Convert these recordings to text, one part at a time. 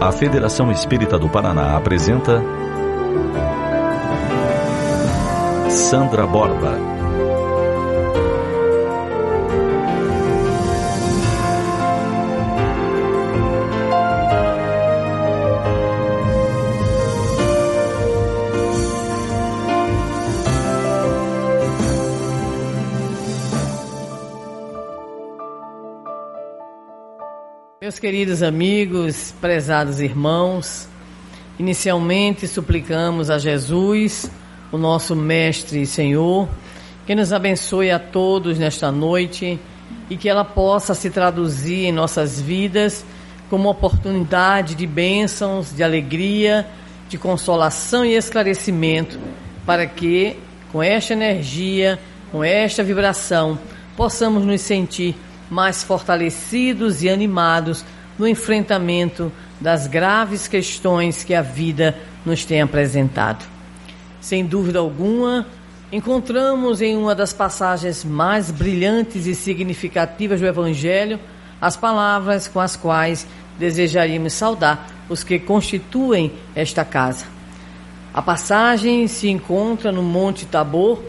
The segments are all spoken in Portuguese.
A Federação Espírita do Paraná apresenta Sandra Borba. Meus queridos amigos, prezados irmãos, inicialmente suplicamos a Jesus, o nosso Mestre e Senhor, que nos abençoe a todos nesta noite e que ela possa se traduzir em nossas vidas como oportunidade de bênçãos, de alegria, de consolação e esclarecimento, para que, com esta energia, com esta vibração, possamos nos sentir mais fortalecidos e animados no enfrentamento das graves questões que a vida nos tem apresentado. Sem dúvida alguma, encontramos em uma das passagens mais brilhantes e significativas do Evangelho as palavras com as quais desejaríamos saudar os que constituem esta casa. A passagem se encontra no Monte Tabor,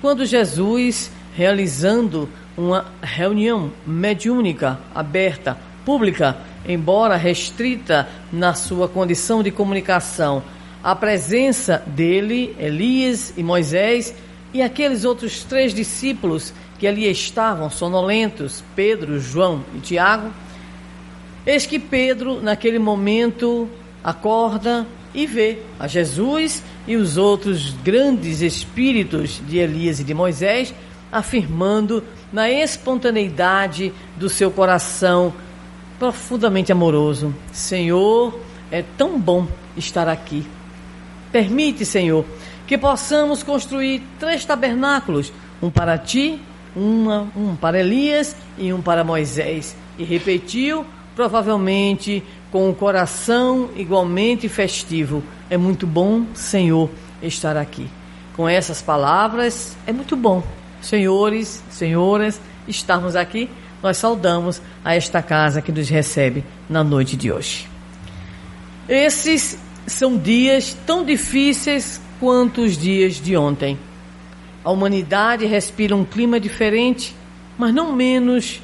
quando Jesus, realizando uma reunião mediúnica aberta, pública, embora restrita na sua condição de comunicação, a presença dele, Elias e Moisés e aqueles outros três discípulos que ali estavam, sonolentos, Pedro, João e Tiago. Eis que Pedro, naquele momento, acorda e vê a Jesus e os outros grandes espíritos de Elias e de Moisés afirmando na espontaneidade do seu coração profundamente amoroso: Senhor, é tão bom estar aqui. Permite, Senhor, que possamos construir três tabernáculos: um para ti, uma, um para Elias e um para Moisés. E repetiu, provavelmente com o coração igualmente festivo: É muito bom, Senhor, estar aqui. Com essas palavras, é muito bom senhores, senhoras, estarmos aqui, nós saudamos a esta casa que nos recebe na noite de hoje. Esses são dias tão difíceis quanto os dias de ontem. A humanidade respira um clima diferente, mas não menos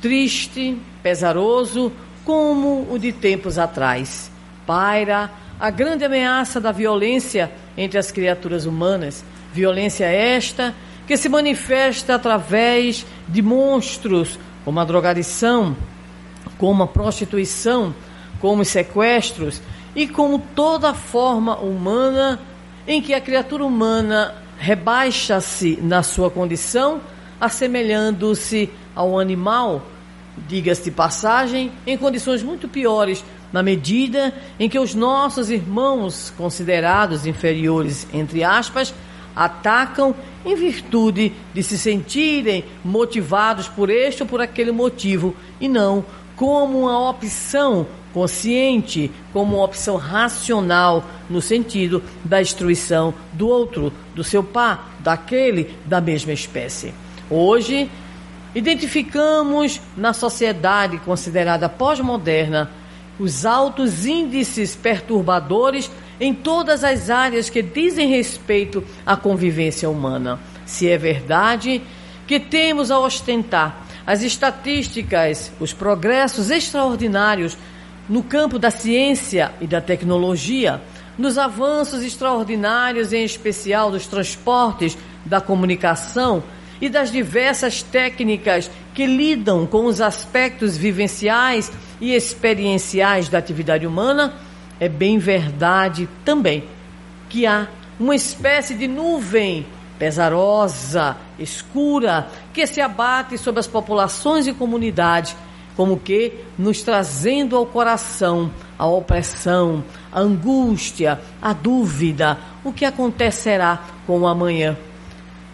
triste, pesaroso como o de tempos atrás. Paira a grande ameaça da violência entre as criaturas humanas, violência esta que se manifesta através de monstros como a drogadição, como a prostituição, como os sequestros e como toda forma humana em que a criatura humana rebaixa-se na sua condição, assemelhando-se ao animal, diga-se de passagem, em condições muito piores, na medida em que os nossos irmãos considerados inferiores, entre aspas, atacam em virtude de se sentirem motivados por este ou por aquele motivo e não como uma opção consciente, como uma opção racional no sentido da destruição do outro, do seu par, daquele da mesma espécie. Hoje, identificamos na sociedade considerada pós-moderna os altos índices perturbadores em todas as áreas que dizem respeito à convivência humana. Se é verdade que temos a ostentar as estatísticas, os progressos extraordinários no campo da ciência e da tecnologia, nos avanços extraordinários, em especial dos transportes, da comunicação e das diversas técnicas que lidam com os aspectos vivenciais e experienciais da atividade humana, é bem verdade também que há uma espécie de nuvem pesarosa, escura, que se abate sobre as populações e comunidades, como que nos trazendo ao coração a opressão, a angústia, a dúvida, o que acontecerá com o amanhã.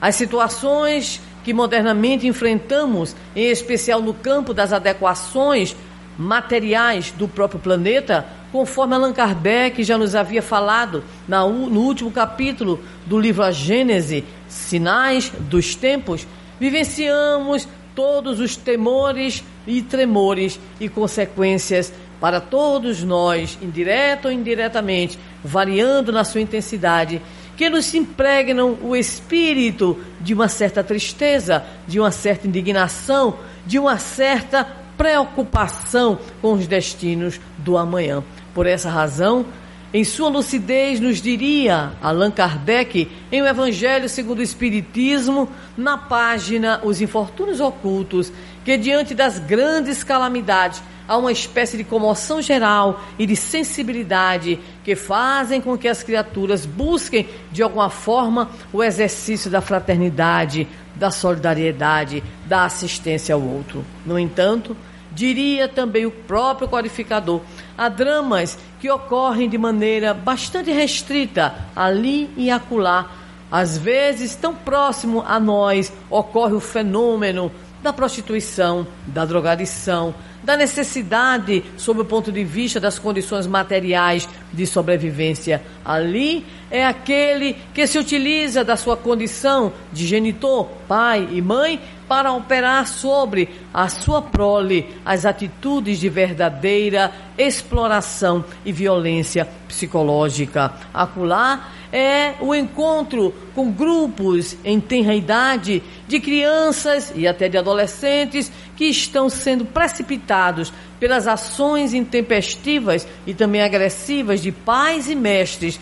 As situações que modernamente enfrentamos, em especial no campo das adequações materiais do próprio planeta, conforme Allan Kardec já nos havia falado no último capítulo do livro A Gênese, Sinais dos Tempos, vivenciamos todos os temores e tremores e consequências para todos nós, indireto ou indiretamente, variando na sua intensidade, que nos impregnam o espírito de uma certa tristeza, de uma certa indignação, de uma certa preocupação com os destinos do amanhã. Por essa razão, em sua lucidez, nos diria Allan Kardec, em O Evangelho segundo o Espiritismo, na página Os Infortúnios Ocultos, que diante das grandes calamidades há uma espécie de comoção geral e de sensibilidade que fazem com que as criaturas busquem, de alguma forma, o exercício da fraternidade, da solidariedade, da assistência ao outro. No entanto, diria também o próprio codificador, há dramas que ocorrem de maneira bastante restrita, ali e acolá. Às vezes, tão próximo a nós, ocorre o fenômeno da prostituição, da drogadição, da necessidade sob o ponto de vista das condições materiais de sobrevivência. Ali é aquele que se utiliza da sua condição de genitor, pai e mãe para operar sobre a sua prole as atitudes de verdadeira exploração e violência psicológica. Acolá é o encontro com grupos em tenra idade de crianças e até de adolescentes que estão sendo precipitados pelas ações intempestivas e também agressivas de pais e mestres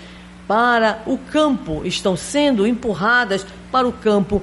para o campo, estão sendo empurradas para o campo.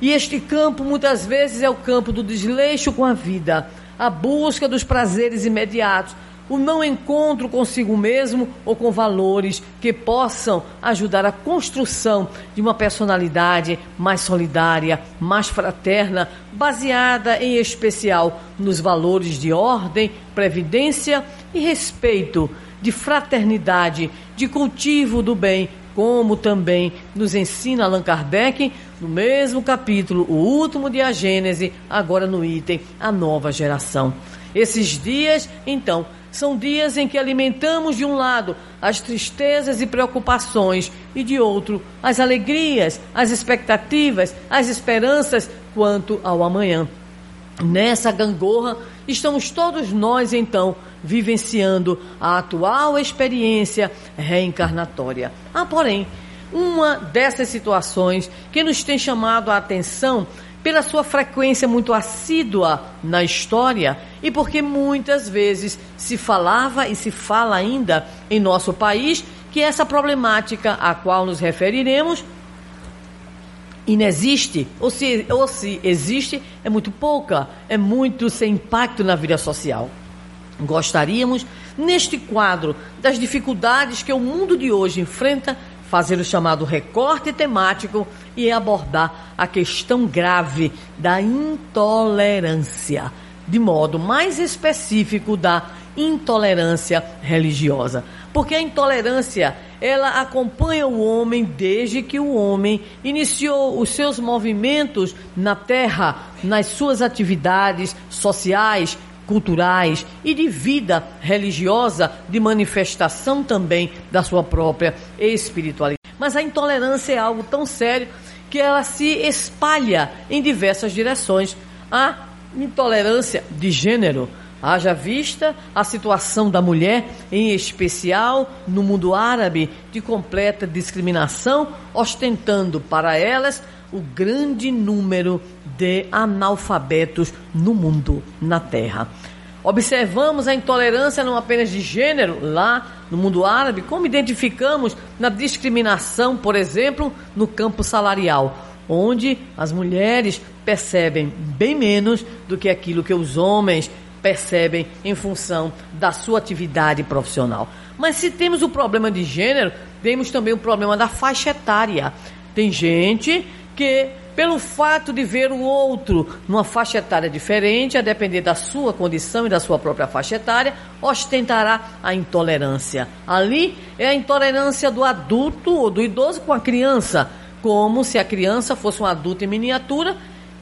E este campo muitas vezes é o campo do desleixo com a vida, a busca dos prazeres imediatos, o não encontro consigo mesmo ou com valores que possam ajudar a construção de uma personalidade mais solidária, mais fraterna, baseada em especial nos valores de ordem, previdência e respeito, de fraternidade, de cultivo do bem, como também nos ensina Allan Kardec no mesmo capítulo, o último de A Gênese, agora no item A Nova Geração. Esses dias, então, são dias em que alimentamos de um lado as tristezas e preocupações e de outro as alegrias, as expectativas, as esperanças quanto ao amanhã. Nessa gangorra estamos todos nós então vivenciando a atual experiência reencarnatória. Há, porém, uma dessas situações que nos tem chamado a atenção pela sua frequência muito assídua na história e porque muitas vezes se falava e se fala ainda em nosso país que essa problemática a qual nos referiremos inexiste, ou se, ou se existe, é muito pouca, é muito sem impacto na vida social. Gostaríamos, neste quadro das dificuldades que o mundo de hoje enfrenta, fazer o chamado recorte temático e abordar a questão grave da intolerância, de modo mais específico da intolerância religiosa. Porque a intolerância, ela acompanha o homem desde que o homem iniciou os seus movimentos na terra, nas suas atividades sociais, culturais e de vida religiosa, de manifestação também da sua própria espiritualidade. Mas a intolerância é algo tão sério que ela se espalha em diversas direções. A intolerância de gênero, haja vista a situação da mulher, em especial no mundo árabe, de completa discriminação, ostentando para elas o grande número de analfabetos no mundo, na Terra. Observamos a intolerância não apenas de gênero lá no mundo árabe, como identificamos na discriminação, por exemplo, no campo salarial, onde as mulheres percebem bem menos do que aquilo que os homens percebem em função da sua atividade profissional. Mas se temos o problema de gênero, temos também o problema da faixa etária. Tem gente que, pelo fato de ver o outro numa faixa etária diferente, a depender da sua condição e da sua própria faixa etária, ostentará a intolerância. Ali é a intolerância do adulto ou do idoso com a criança, como se a criança fosse um adulto em miniatura,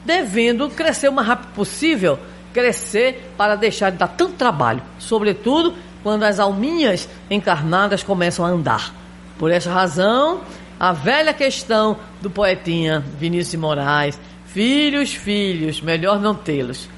devendo crescer o mais rápido possível crescer para deixar de dar tanto trabalho, sobretudo quando as alminhas encarnadas começam a andar. Por essa razão, a velha questão do poetinha Vinícius de Moraes, Filhos, filhos, melhor não tê-los.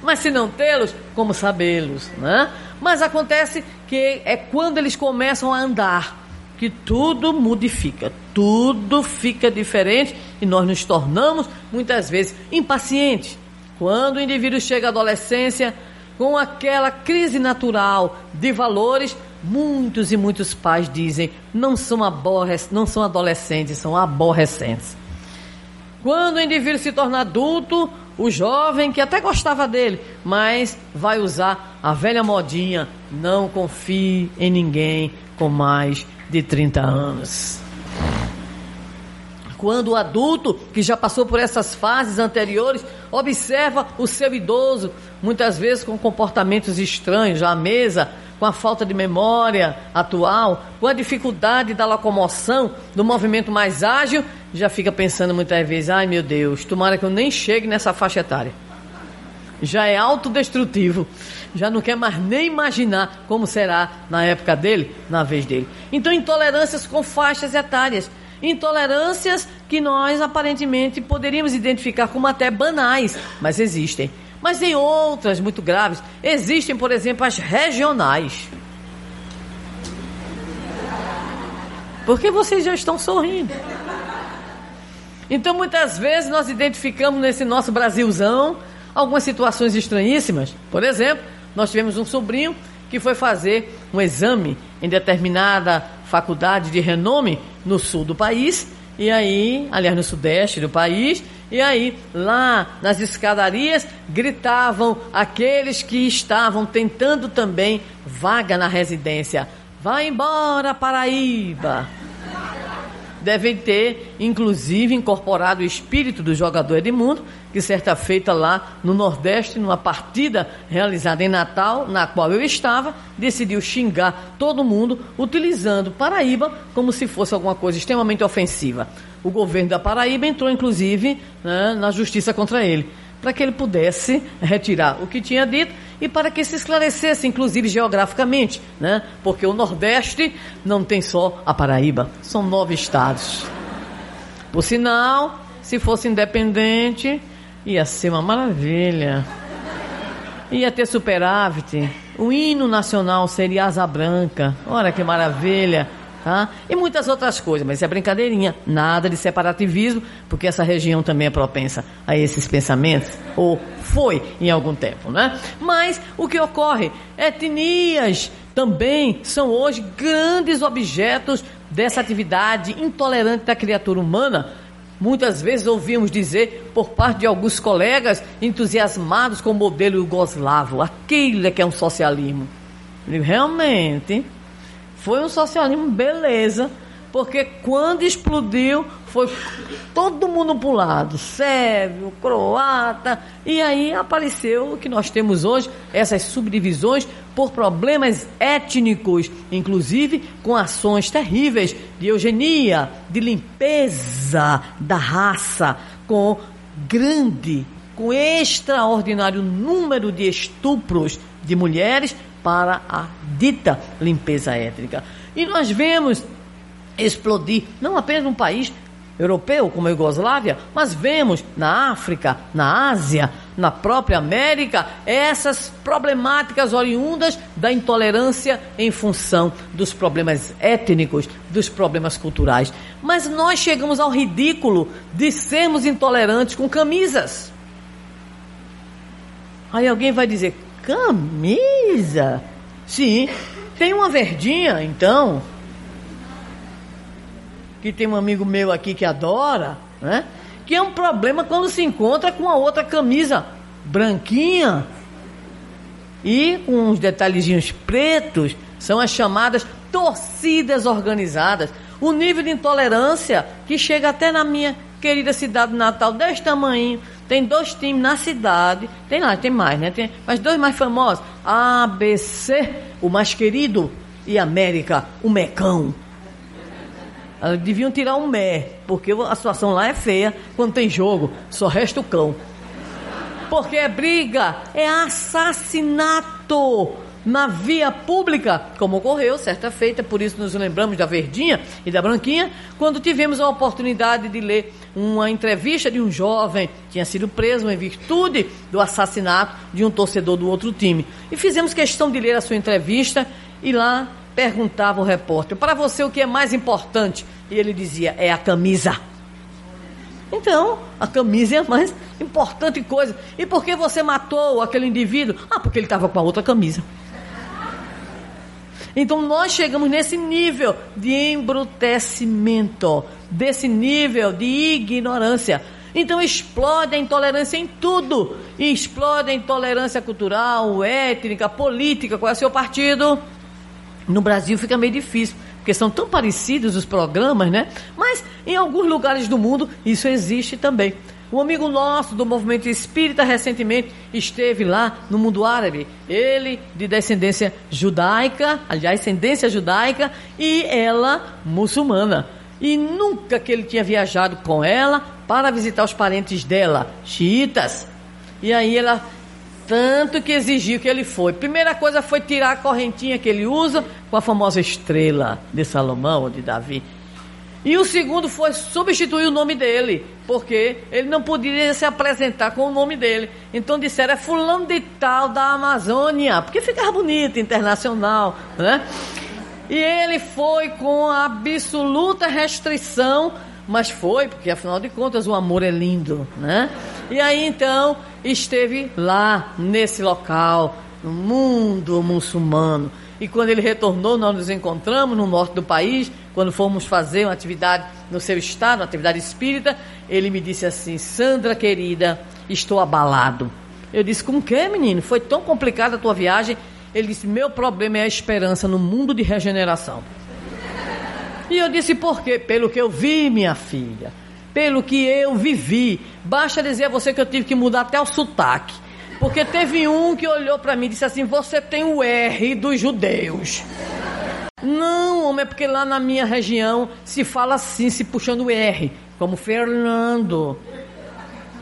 Mas se não tê-los, como sabê-los, né? Mas acontece que é quando eles começam a andar que tudo modifica, tudo fica diferente e nós nos tornamos muitas vezes impacientes. Quando o indivíduo chega à adolescência, com aquela crise natural de valores, muitos e muitos pais dizem não são, aborrec não são adolescentes, são aborrecentes. Quando o indivíduo se torna adulto, o jovem que até gostava dele, mas vai usar a velha modinha, não confie em ninguém com mais de 30 anos. Quando o adulto, que já passou por essas fases anteriores, observa o seu idoso, muitas vezes com comportamentos estranhos à mesa, com a falta de memória atual, com a dificuldade da locomoção, do movimento mais ágil, já fica pensando muitas vezes: ai meu Deus, tomara que eu nem chegue nessa faixa etária. Já é autodestrutivo, já não quer mais nem imaginar como será na época dele, na vez dele. Então, intolerâncias com faixas etárias intolerâncias que nós aparentemente poderíamos identificar como até banais, mas existem. Mas tem outras muito graves. Existem, por exemplo, as regionais. Porque vocês já estão sorrindo. Então, muitas vezes, nós identificamos nesse nosso Brasilzão algumas situações estranhíssimas. Por exemplo, nós tivemos um sobrinho que foi fazer um exame em determinada faculdade de renome no sul do país, e aí, aliás, no sudeste do país, e aí, lá nas escadarias, gritavam aqueles que estavam tentando também vaga na residência: Vai embora, Paraíba! devem ter, inclusive, incorporado o espírito do jogador Edmundo, que certa feita lá no Nordeste, numa partida realizada em Natal, na qual eu estava, decidiu xingar todo mundo, utilizando Paraíba como se fosse alguma coisa extremamente ofensiva. O governo da Paraíba entrou, inclusive, né, na justiça contra ele para que ele pudesse retirar o que tinha dito e para que se esclarecesse, inclusive geograficamente, né? Porque o Nordeste não tem só a Paraíba, são nove estados. Por sinal, se fosse independente, ia ser uma maravilha. Ia ter superávit. O hino nacional seria asa branca. Olha que maravilha. Tá? E muitas outras coisas, mas isso é brincadeirinha, nada de separativismo, porque essa região também é propensa a esses pensamentos, ou foi em algum tempo, né? Mas o que ocorre? Etnias também são hoje grandes objetos dessa atividade intolerante da criatura humana. Muitas vezes ouvimos dizer por parte de alguns colegas entusiasmados com o modelo jugoslavo, aquilo é que é um socialismo. Realmente, foi um socialismo beleza, porque quando explodiu, foi todo mundo para lado, sérvio, croata, e aí apareceu o que nós temos hoje, essas subdivisões por problemas étnicos, inclusive com ações terríveis de eugenia, de limpeza da raça, com grande, com extraordinário número de estupros de mulheres para a dita limpeza étnica. E nós vemos explodir não apenas um país europeu como a Iugoslávia, mas vemos na África, na Ásia, na própria América, essas problemáticas oriundas da intolerância em função dos problemas étnicos, dos problemas culturais. Mas nós chegamos ao ridículo de sermos intolerantes com camisas. Aí alguém vai dizer: Camisa? Sim. Tem uma verdinha, então. Que tem um amigo meu aqui que adora, né? Que é um problema quando se encontra com a outra camisa branquinha e com uns detalhezinhos pretos, são as chamadas torcidas organizadas. O nível de intolerância que chega até na minha querida cidade natal, deste tamanho, tem dois times na cidade, tem lá, tem mais, né? Tem, mas dois mais famosos, ABC, o mais querido, e América, o Mecão. Elas deviam tirar um mé, porque a situação lá é feia quando tem jogo, só resta o cão. Porque é briga, é assassinato na via pública, como ocorreu certa feita, por isso nos lembramos da Verdinha e da Branquinha, quando tivemos a oportunidade de ler uma entrevista de um jovem que tinha sido preso em virtude do assassinato de um torcedor do outro time. E fizemos questão de ler a sua entrevista e lá perguntava o repórter: para você o que é mais importante? E ele dizia: é a camisa. Então, a camisa é a mais importante coisa. E por que você matou aquele indivíduo? Ah, porque ele estava com a outra camisa. Então nós chegamos nesse nível de embrutecimento, desse nível de ignorância. Então explode a intolerância em tudo. Explode a intolerância cultural, étnica, política. Qual é o seu partido? No Brasil fica meio difícil, porque são tão parecidos os programas, né? Mas em alguns lugares do mundo isso existe também. Um amigo nosso do movimento espírita recentemente esteve lá no mundo árabe. Ele de descendência judaica, aliás, descendência judaica, e ela muçulmana. E nunca que ele tinha viajado com ela para visitar os parentes dela, xiitas. E aí ela tanto que exigiu que ele foi. Primeira coisa foi tirar a correntinha que ele usa com a famosa estrela de Salomão ou de Davi. E o segundo foi substituir o nome dele, porque ele não podia se apresentar com o nome dele. Então disseram, é fulano de tal da Amazônia, porque ficava bonito, internacional, né? E ele foi com absoluta restrição, mas foi, porque afinal de contas o amor é lindo, né? E aí então esteve lá, nesse local, no mundo muçulmano. E quando ele retornou, nós nos encontramos no norte do país, quando fomos fazer uma atividade no seu estado, uma atividade espírita, ele me disse assim: Sandra querida, estou abalado. Eu disse: Com que, menino? Foi tão complicada a tua viagem? Ele disse: Meu problema é a esperança no mundo de regeneração. E eu disse: Por quê? Pelo que eu vi, minha filha. Pelo que eu vivi. Basta dizer a você que eu tive que mudar até o sotaque. Porque teve um que olhou para mim e disse assim: Você tem o R dos judeus. Não, homem, é porque lá na minha região se fala assim, se puxando o R, como Fernando,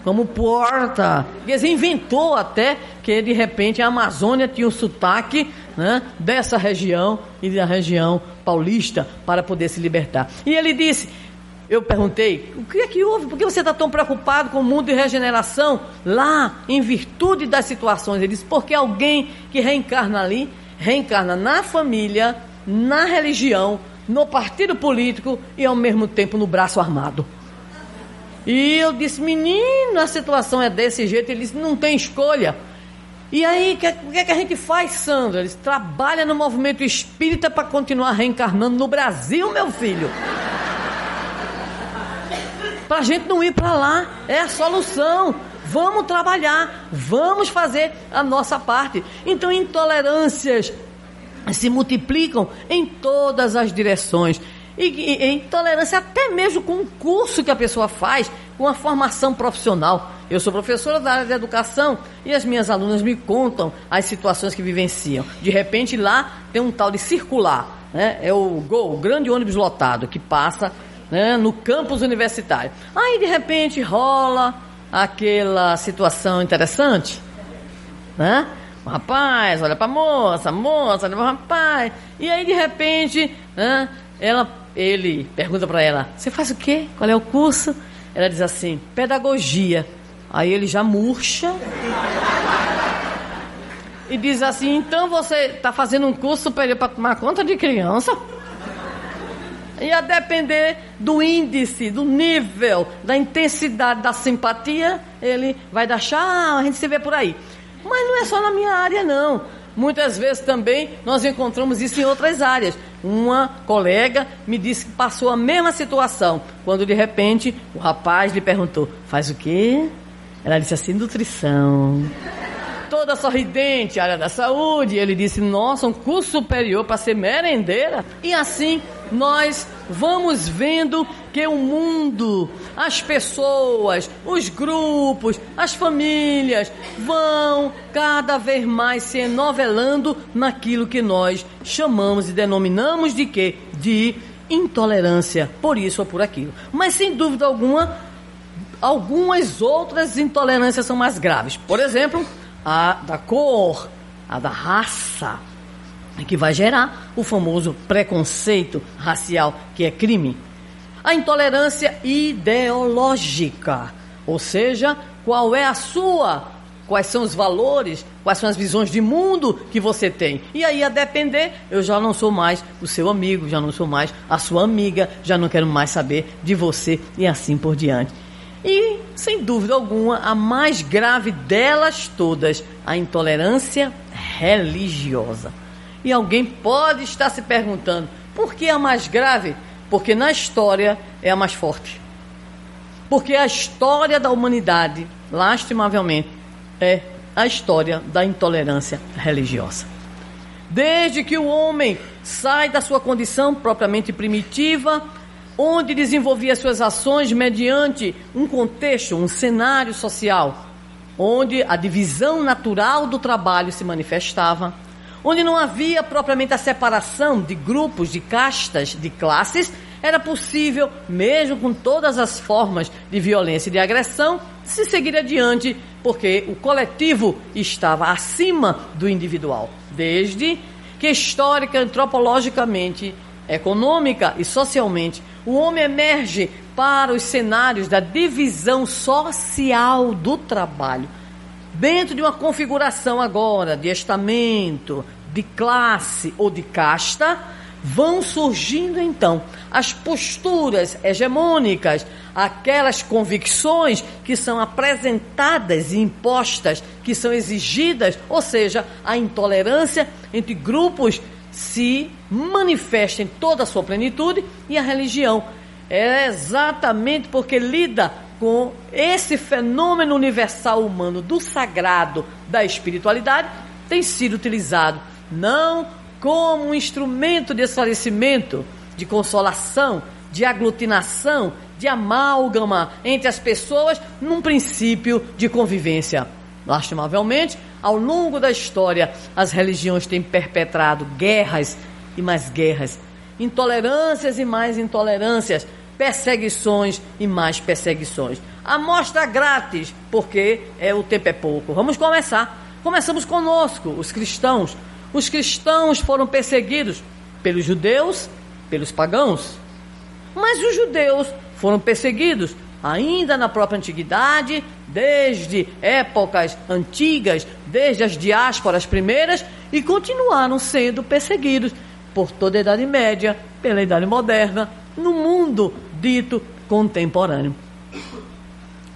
como Porta. Eles inventou até que de repente a Amazônia tinha o sotaque né, dessa região e da região paulista para poder se libertar. E ele disse: eu perguntei, o que é que houve? Por que você está tão preocupado com o mundo de regeneração lá, em virtude das situações? Ele disse, porque alguém que reencarna ali, reencarna na família, na religião, no partido político e ao mesmo tempo no braço armado. E eu disse, menino, a situação é desse jeito. Ele disse, não tem escolha. E aí, o que, que, é que a gente faz, Sandra? Ele disse, trabalha no movimento espírita para continuar reencarnando no Brasil, meu filho para a gente não ir para lá. É a solução. Vamos trabalhar, vamos fazer a nossa parte. Então, intolerâncias se multiplicam em todas as direções. E, e, e, intolerância até mesmo com o curso que a pessoa faz, com a formação profissional. Eu sou professora da área de educação e as minhas alunas me contam as situações que vivenciam. De repente lá tem um tal de circular, né? É o GOL, o grande ônibus lotado, que passa né, no campus universitário. Aí de repente rola aquela situação interessante, né? O rapaz olha para moça, moça olha para rapaz, e aí de repente, né, ela, ele pergunta para ela: Você faz o quê? Qual é o curso? Ela diz assim: Pedagogia. Aí ele já murcha e diz assim: Então você está fazendo um curso superior para tomar conta de criança? E a depender do índice, do nível, da intensidade da simpatia, ele vai dar chá, a gente se vê por aí. Mas não é só na minha área, não. Muitas vezes também nós encontramos isso em outras áreas. Uma colega me disse que passou a mesma situação, quando de repente o rapaz lhe perguntou: faz o quê? Ela disse assim: nutrição. Toda sorridente, área da saúde. Ele disse: nossa, um curso superior para ser merendeira. E assim nós vamos vendo que o mundo, as pessoas, os grupos, as famílias vão cada vez mais se enovelando naquilo que nós chamamos e denominamos de quê? De intolerância, por isso ou por aquilo. Mas sem dúvida alguma, algumas outras intolerâncias são mais graves. Por exemplo, a da cor, a da raça, que vai gerar o famoso preconceito racial, que é crime. A intolerância ideológica, ou seja, qual é a sua quais são os valores, quais são as visões de mundo que você tem. E aí, a depender, eu já não sou mais o seu amigo, já não sou mais a sua amiga, já não quero mais saber de você e assim por diante. E, sem dúvida alguma, a mais grave delas todas, a intolerância religiosa. E alguém pode estar se perguntando, por que a mais grave? Porque na história é a mais forte. Porque a história da humanidade, lastimavelmente, é a história da intolerância religiosa. Desde que o homem sai da sua condição propriamente primitiva, onde desenvolvia suas ações mediante um contexto, um cenário social, onde a divisão natural do trabalho se manifestava, onde não havia propriamente a separação de grupos, de castas, de classes, era possível, mesmo com todas as formas de violência e de agressão, se seguir adiante, porque o coletivo estava acima do individual, desde que histórica, antropologicamente, econômica e socialmente, o homem emerge para os cenários da divisão social do trabalho. Dentro de uma configuração agora de estamento, de classe ou de casta, vão surgindo então as posturas hegemônicas, aquelas convicções que são apresentadas e impostas, que são exigidas, ou seja, a intolerância entre grupos se manifesta em toda a sua plenitude e a religião é exatamente porque lida com esse fenômeno universal humano do sagrado, da espiritualidade, tem sido utilizado não como um instrumento de esclarecimento, de consolação, de aglutinação, de amálgama entre as pessoas num princípio de convivência. Lastimavelmente, ao longo da história, as religiões têm perpetrado guerras e mais guerras, intolerâncias e mais intolerâncias, perseguições e mais perseguições. Amostra grátis, porque é o tempo é pouco. Vamos começar. Começamos conosco, os cristãos. Os cristãos foram perseguidos pelos judeus, pelos pagãos. Mas os judeus foram perseguidos ainda na própria antiguidade, desde épocas antigas, desde as diásporas primeiras, e continuaram sendo perseguidos por toda a Idade Média, pela Idade Moderna, no mundo dito contemporâneo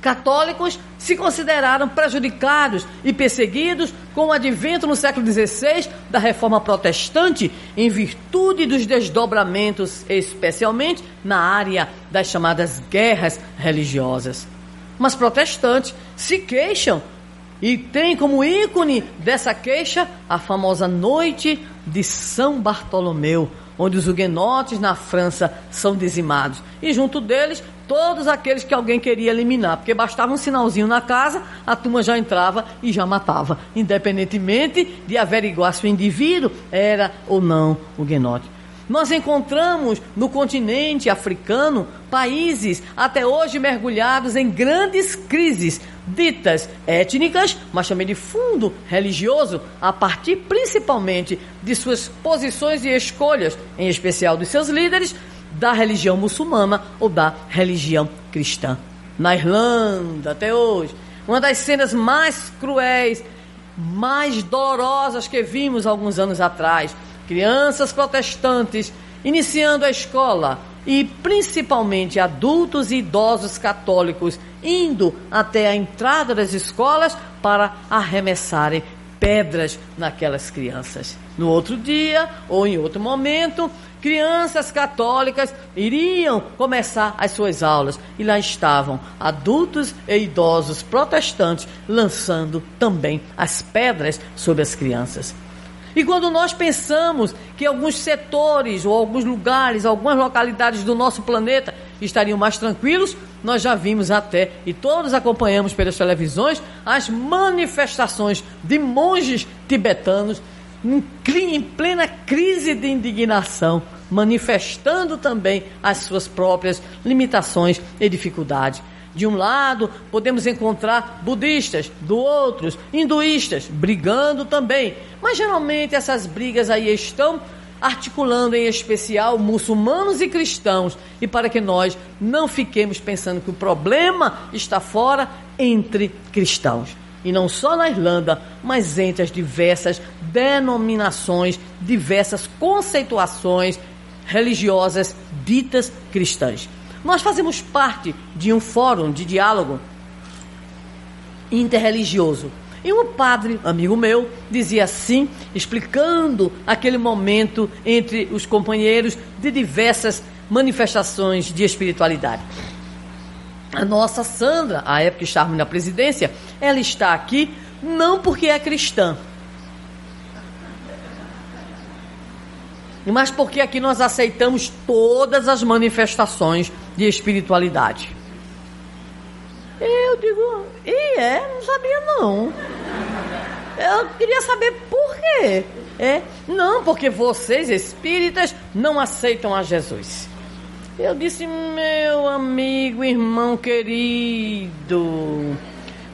católicos se consideraram prejudicados e perseguidos com o advento no século XVI da reforma protestante, em virtude dos desdobramentos, especialmente na área das chamadas guerras religiosas. Mas protestantes se queixam e tem como ícone dessa queixa a famosa Noite de São Bartolomeu, onde os huguenotes na França são dizimados. E junto deles todos aqueles que alguém queria eliminar, porque bastava um sinalzinho na casa, a turma já entrava e já matava, independentemente de averiguar se o indivíduo era ou não o guenote. Nós encontramos no continente africano países até hoje mergulhados em grandes crises, ditas étnicas, mas também de fundo religioso, a partir principalmente de suas posições e escolhas, em especial dos seus líderes, da religião muçulmana ou da religião cristã. Na Irlanda, até hoje, uma das cenas mais cruéis, mais dolorosas que vimos alguns anos atrás. Crianças protestantes iniciando a escola e principalmente adultos e idosos católicos indo até a entrada das escolas para arremessarem pedras naquelas crianças. No outro dia ou em outro momento, crianças católicas iriam começar as suas aulas e lá estavam adultos e idosos protestantes lançando também as pedras sobre as crianças. E quando nós pensamos que alguns setores ou alguns lugares, algumas localidades do nosso planeta estariam mais tranquilos, nós já vimos até e todos acompanhamos pelas televisões as manifestações de monges tibetanos em plena crise de indignação manifestando também as suas próprias limitações e dificuldades. De um lado, podemos encontrar budistas, do outro, hinduístas, brigando também. Mas geralmente essas brigas aí estão articulando em especial muçulmanos e cristãos, e para que nós não fiquemos pensando que o problema está fora entre cristãos. E não só na Irlanda, mas entre as diversas denominações, diversas conceituações religiosas ditas cristãs. Nós fazemos parte de um fórum de diálogo interreligioso. E um padre, amigo meu, dizia assim, explicando aquele momento entre os companheiros de diversas manifestações de espiritualidade. A nossa Sandra, a época que estávamos na presidência, ela está aqui não porque é cristã, mas porque aqui nós aceitamos todas as manifestações de espiritualidade. Eu digo, e é, não sabia não. Eu queria saber por quê. É, não, porque vocês espíritas não aceitam a Jesus. Eu disse, meu amigo, irmão querido,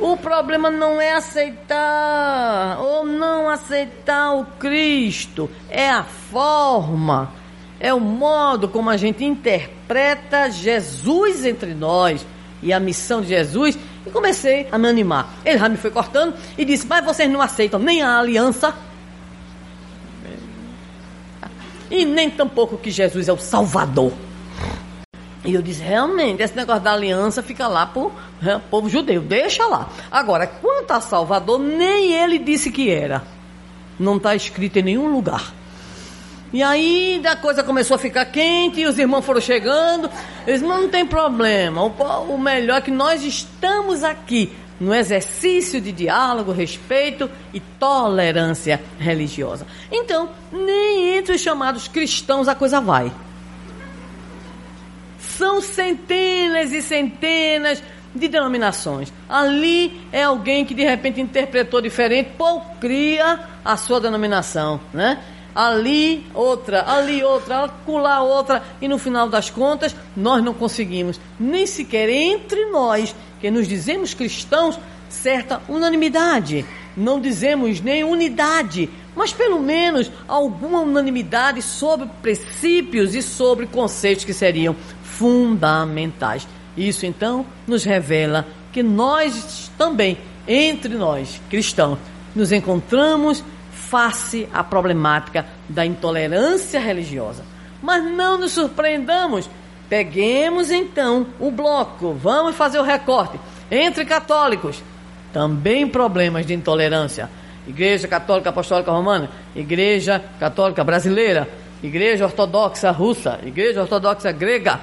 o problema não é aceitar ou não aceitar o Cristo, é a forma, é o modo como a gente interpreta Jesus entre nós e a missão de Jesus. E comecei a me animar. Ele já me foi cortando e disse: Mas vocês não aceitam nem a aliança e nem tampouco que Jesus é o Salvador. E eu disse, realmente, esse negócio da aliança fica lá para o né, povo judeu, deixa lá. Agora, quanto a Salvador, nem ele disse que era. Não está escrito em nenhum lugar. E aí a coisa começou a ficar quente e os irmãos foram chegando. Eles não tem problema. O, o melhor é que nós estamos aqui no exercício de diálogo, respeito e tolerância religiosa. Então, nem entre os chamados cristãos a coisa vai. São centenas e centenas de denominações. Ali é alguém que de repente interpretou diferente, pô, cria a sua denominação, né? Ali outra, ali outra, acolá outra, e no final das contas nós não conseguimos nem sequer entre nós, que nos dizemos cristãos, certa unanimidade. Não dizemos nem unidade, mas pelo menos alguma unanimidade sobre princípios e sobre conceitos que seriam fundamentais. Isso então nos revela que nós também, entre nós cristãos, nos encontramos face à problemática da intolerância religiosa. Mas não nos surpreendamos. Peguemos então o bloco, vamos fazer o recorte. Entre católicos, também problemas de intolerância. Igreja Católica Apostólica Romana, Igreja Católica Brasileira, Igreja Ortodoxa Russa, Igreja Ortodoxa Grega,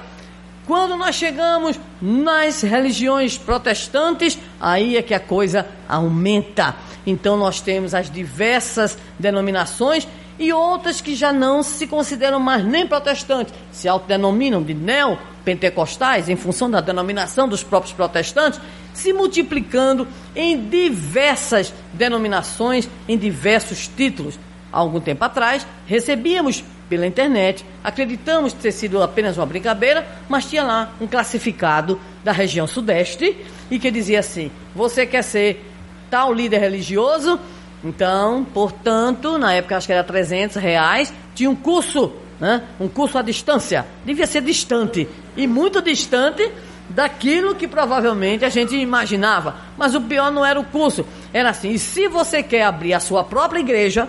quando nós chegamos nas religiões protestantes, aí é que a coisa aumenta. Então nós temos as diversas denominações e outras que já não se consideram mais nem protestantes, se autodenominam de neopentecostais, em função da denominação dos próprios protestantes, se multiplicando em diversas denominações, em diversos títulos. Há algum tempo atrás, recebíamos pela internet. Acreditamos ter sido apenas uma brincadeira, mas tinha lá um classificado da região sudeste e que dizia assim: você quer ser tal líder religioso? Então, portanto, na época acho que era 300 reais, tinha um curso, né? um curso à distância. Devia ser distante e muito distante daquilo que provavelmente a gente imaginava. Mas o pior não era o curso, era assim: e se você quer abrir a sua própria igreja,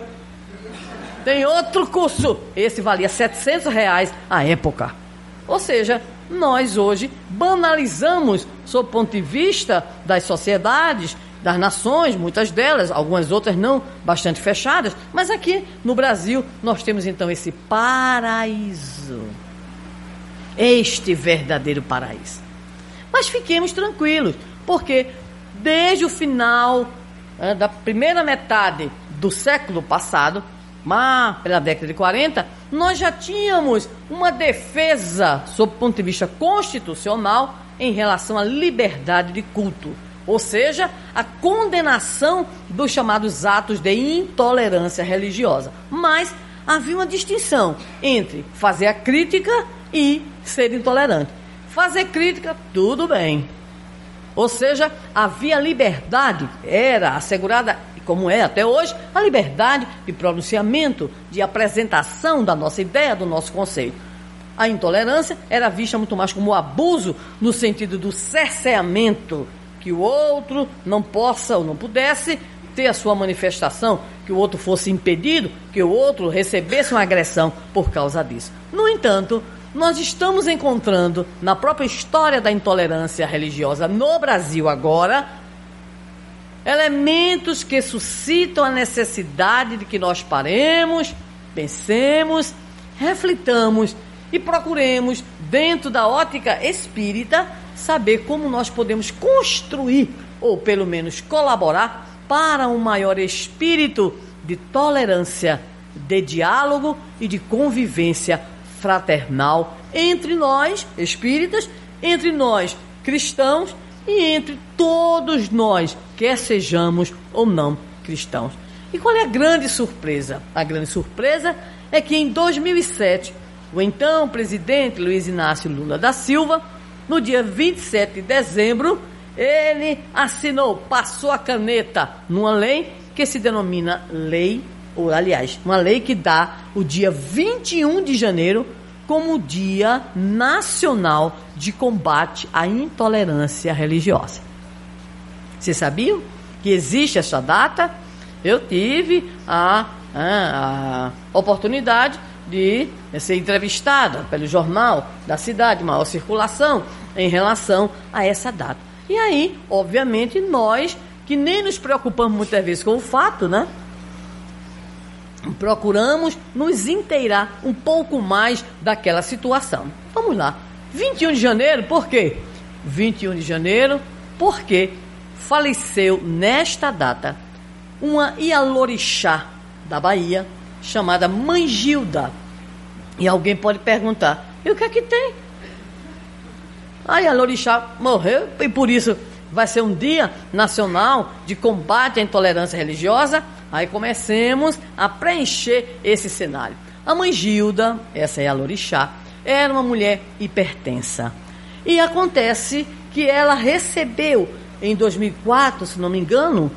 tem outro curso. Esse valia 700 reais à época. Ou seja, nós hoje banalizamos, sob o ponto de vista das sociedades, das nações, muitas delas, algumas outras não, bastante fechadas, mas aqui no Brasil nós temos então esse paraíso. Este verdadeiro paraíso. Mas fiquemos tranquilos, porque desde o final né, da primeira metade do século passado, mas pela década de 40, nós já tínhamos uma defesa, sob o ponto de vista constitucional, em relação à liberdade de culto. Ou seja, a condenação dos chamados atos de intolerância religiosa. Mas havia uma distinção entre fazer a crítica e ser intolerante. Fazer crítica, tudo bem. Ou seja, havia liberdade, era assegurada, como é até hoje, a liberdade de pronunciamento, de apresentação da nossa ideia, do nosso conceito. A intolerância era vista muito mais como abuso, no sentido do cerceamento, que o outro não possa ou não pudesse ter a sua manifestação, que o outro fosse impedido, que o outro recebesse uma agressão por causa disso. No entanto, nós estamos encontrando na própria história da intolerância religiosa no Brasil agora elementos que suscitam a necessidade de que nós paremos, pensemos, reflitamos e procuremos, dentro da ótica espírita, saber como nós podemos construir, ou pelo menos colaborar, para um maior espírito de tolerância, de diálogo e de convivência fraternal entre nós, espíritas, entre nós, cristãos e entre todos nós, quer sejamos ou não cristãos. E qual é a grande surpresa? A grande surpresa é que em 2007, o então presidente Luiz Inácio Lula da Silva, no dia 27 de dezembro, ele assinou, passou a caneta numa lei que se denomina lei, ou aliás, uma lei que dá o dia 21 de janeiro como Dia Nacional de Combate à Intolerância Religiosa. Vocês sabiam que existe essa data? Eu tive a, a, a oportunidade de ser entrevistada pelo jornal da cidade, maior circulação, em relação a essa data. E aí, obviamente, nós que nem nos preocupamos muitas vezes com o fato, né? Procuramos nos inteirar um pouco mais daquela situação. Vamos lá. 21 de janeiro, por quê? 21 de janeiro, porque faleceu nesta data uma Ialorixá da Bahia chamada Mãe Gilda. E alguém pode perguntar: e o que é que tem? A Lorixá morreu e por isso vai ser um dia nacional de combate à intolerância religiosa. Aí comecemos a preencher esse cenário. A mãe Gilda, essa é a Lorixá, era uma mulher hipertensa. E acontece que ela recebeu em 2004, se não me engano,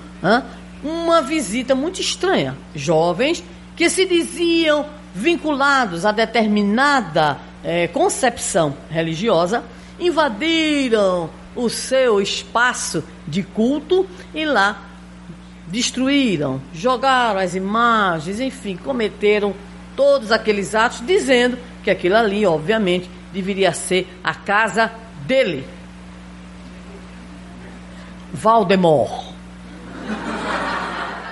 uma visita muito estranha. Jovens que se diziam vinculados a determinada é, concepção religiosa invadiram o seu espaço de culto e lá destruíram, jogaram as imagens, enfim, cometeram todos aqueles atos, dizendo que aquilo ali, obviamente, deveria ser a casa dele. Valdemort.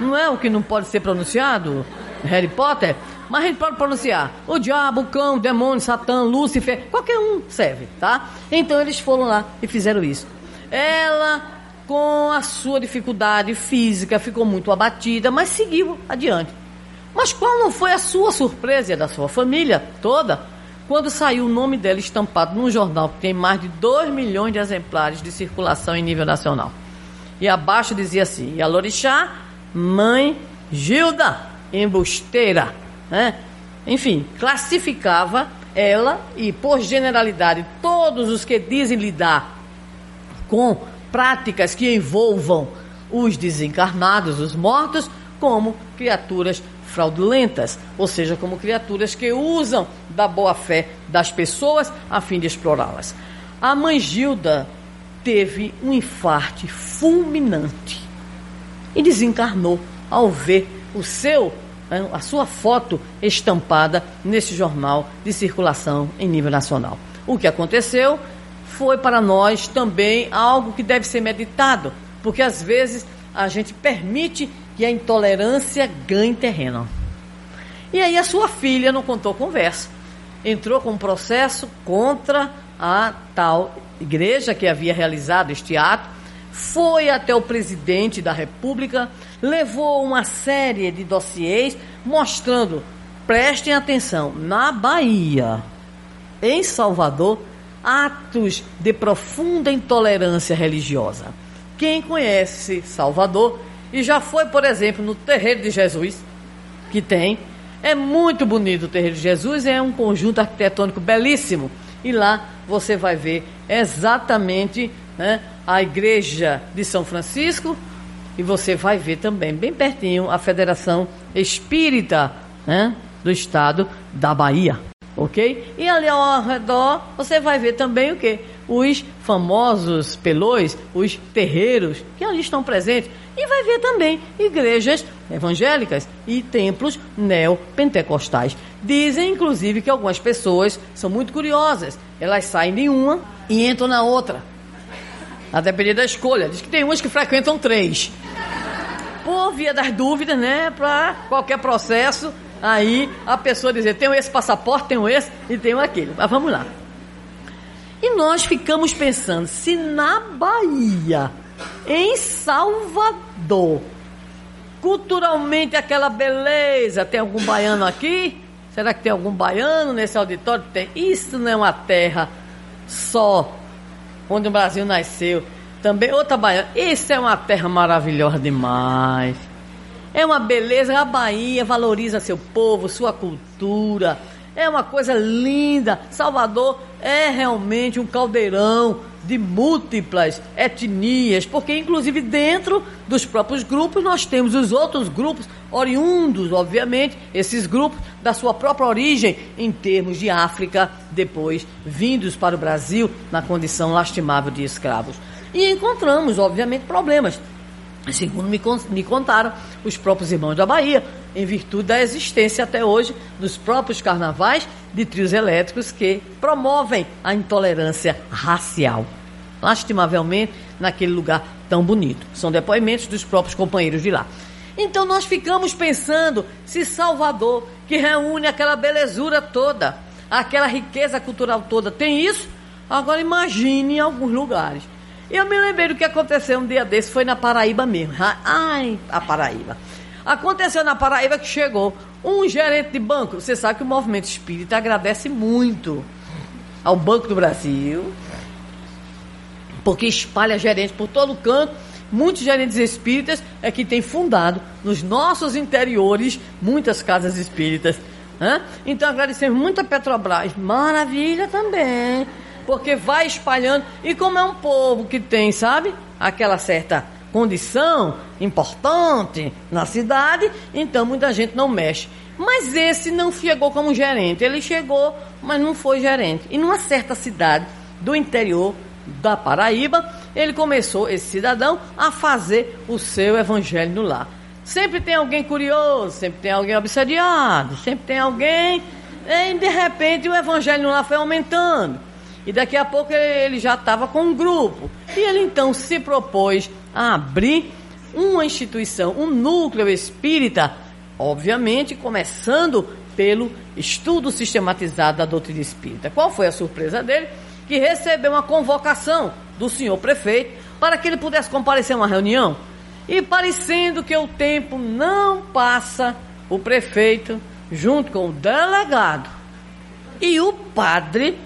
Não é o que não pode ser pronunciado? Harry Potter? Mas a gente pode pronunciar o diabo, o cão, o demônio, Satã, Lúcifer, qualquer um serve, tá? Então eles foram lá e fizeram isso. Ela, com a sua dificuldade física, ficou muito abatida, mas seguiu adiante. Mas qual não foi a sua surpresa e a da sua família toda quando saiu o nome dela estampado num jornal que tem mais de 2 milhões de exemplares de circulação em nível nacional? E abaixo dizia assim: e a Lorixá, mãe Gilda, embusteira né? enfim, classificava ela e, por generalidade, todos os que dizem lidar com práticas que envolvam os desencarnados, os mortos, como criaturas fraudulentas, ou seja, como criaturas que usam da boa-fé das pessoas a fim de explorá-las. A mãe Gilda teve um infarte fulminante e desencarnou ao ver o seu né, a sua foto estampada nesse jornal de circulação em nível nacional. O que aconteceu foi para nós também algo que deve ser meditado, porque às vezes a gente permite que a intolerância ganhe terreno. E aí a sua filha não contou conversa. Entrou com um processo contra a tal igreja que havia realizado este ato, foi até o presidente da República, levou uma série de dossiês mostrando, prestem atenção, na Bahia, em Salvador, atos de profunda intolerância religiosa. Quem conhece Salvador e já foi, por exemplo, no Terreiro de Jesus, que tem, é muito bonito o Terreiro de Jesus, é um conjunto arquitetônico belíssimo. E lá você vai ver exatamente né, a igreja de São Francisco e você vai ver também, bem pertinho, a Federação Espírita né, do Estado da Bahia. Ok? E ali ao redor você vai ver também o que? Os famosos pelões, os terreiros que ali estão presentes. E vai ver também igrejas evangélicas e templos neopentecostais. Dizem, inclusive, que algumas pessoas são muito curiosas. Elas saem de uma e entram na outra. A depender da escolha. Diz que tem umas que frequentam três. Por via das dúvidas, né? Para qualquer processo, aí a pessoa dizer: tenho esse passaporte, tenho esse e tenho aquele. Mas vamos lá. E nós ficamos pensando: se na Bahia, em Salvador, culturalmente aquela beleza, tem algum baiano aqui? Será que tem algum baiano nesse auditório? Tem. Isso não é uma terra só onde o Brasil nasceu. Também outra baiana. Isso é uma terra maravilhosa demais. É uma beleza. A Bahia valoriza seu povo, sua cultura. É uma coisa linda. Salvador é realmente um caldeirão de múltiplas etnias, porque inclusive dentro dos próprios grupos nós temos os outros grupos oriundos, obviamente, esses grupos da sua própria origem em termos de África, depois vindos para o Brasil na condição lastimável de escravos. E encontramos, obviamente, problemas. Segundo me, me contaram os próprios irmãos da Bahia, em virtude da existência até hoje dos próprios carnavais de trios elétricos que promovem a intolerância racial. Lastimavelmente, naquele lugar tão bonito. São depoimentos dos próprios companheiros de lá. Então nós ficamos pensando se Salvador, que reúne aquela belezura toda, aquela riqueza cultural toda, tem isso? Agora imagine em alguns lugares. Eu me lembrei do que aconteceu um dia desse, foi na Paraíba mesmo. Ai, a Paraíba. Aconteceu na Paraíba que chegou um gerente de banco. Você sabe que o movimento espírita agradece muito ao Banco do Brasil, porque espalha gerente por todo canto. Muitos gerentes espíritas é que têm fundado nos nossos interiores muitas casas espíritas. Então agradecemos muito a Petrobras. Maravilha também. Porque vai espalhando. E como é um povo que tem, sabe, aquela certa condição importante na cidade, então muita gente não mexe. Mas esse não chegou como gerente. Ele chegou, mas não foi gerente. E numa certa cidade do interior da Paraíba, ele começou, esse cidadão, a fazer o seu evangelho no lar. Sempre tem alguém curioso, sempre tem alguém obsediado, sempre tem alguém. E de repente o evangelho no lar foi aumentando. E daqui a pouco ele já estava com um grupo. E ele então se propôs a abrir uma instituição, um núcleo espírita, obviamente começando pelo estudo sistematizado da doutrina espírita. Qual foi a surpresa dele? Que recebeu uma convocação do senhor prefeito para que ele pudesse comparecer a uma reunião. E parecendo que o tempo não passa, o prefeito, junto com o delegado e o padre,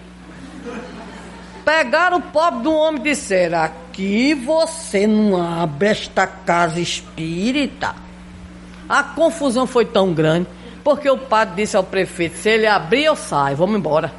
pegaram o pobre do homem e disseram: Aqui você não abre esta casa espírita. A confusão foi tão grande, porque o padre disse ao prefeito: Se ele abrir, eu saio, vamos embora.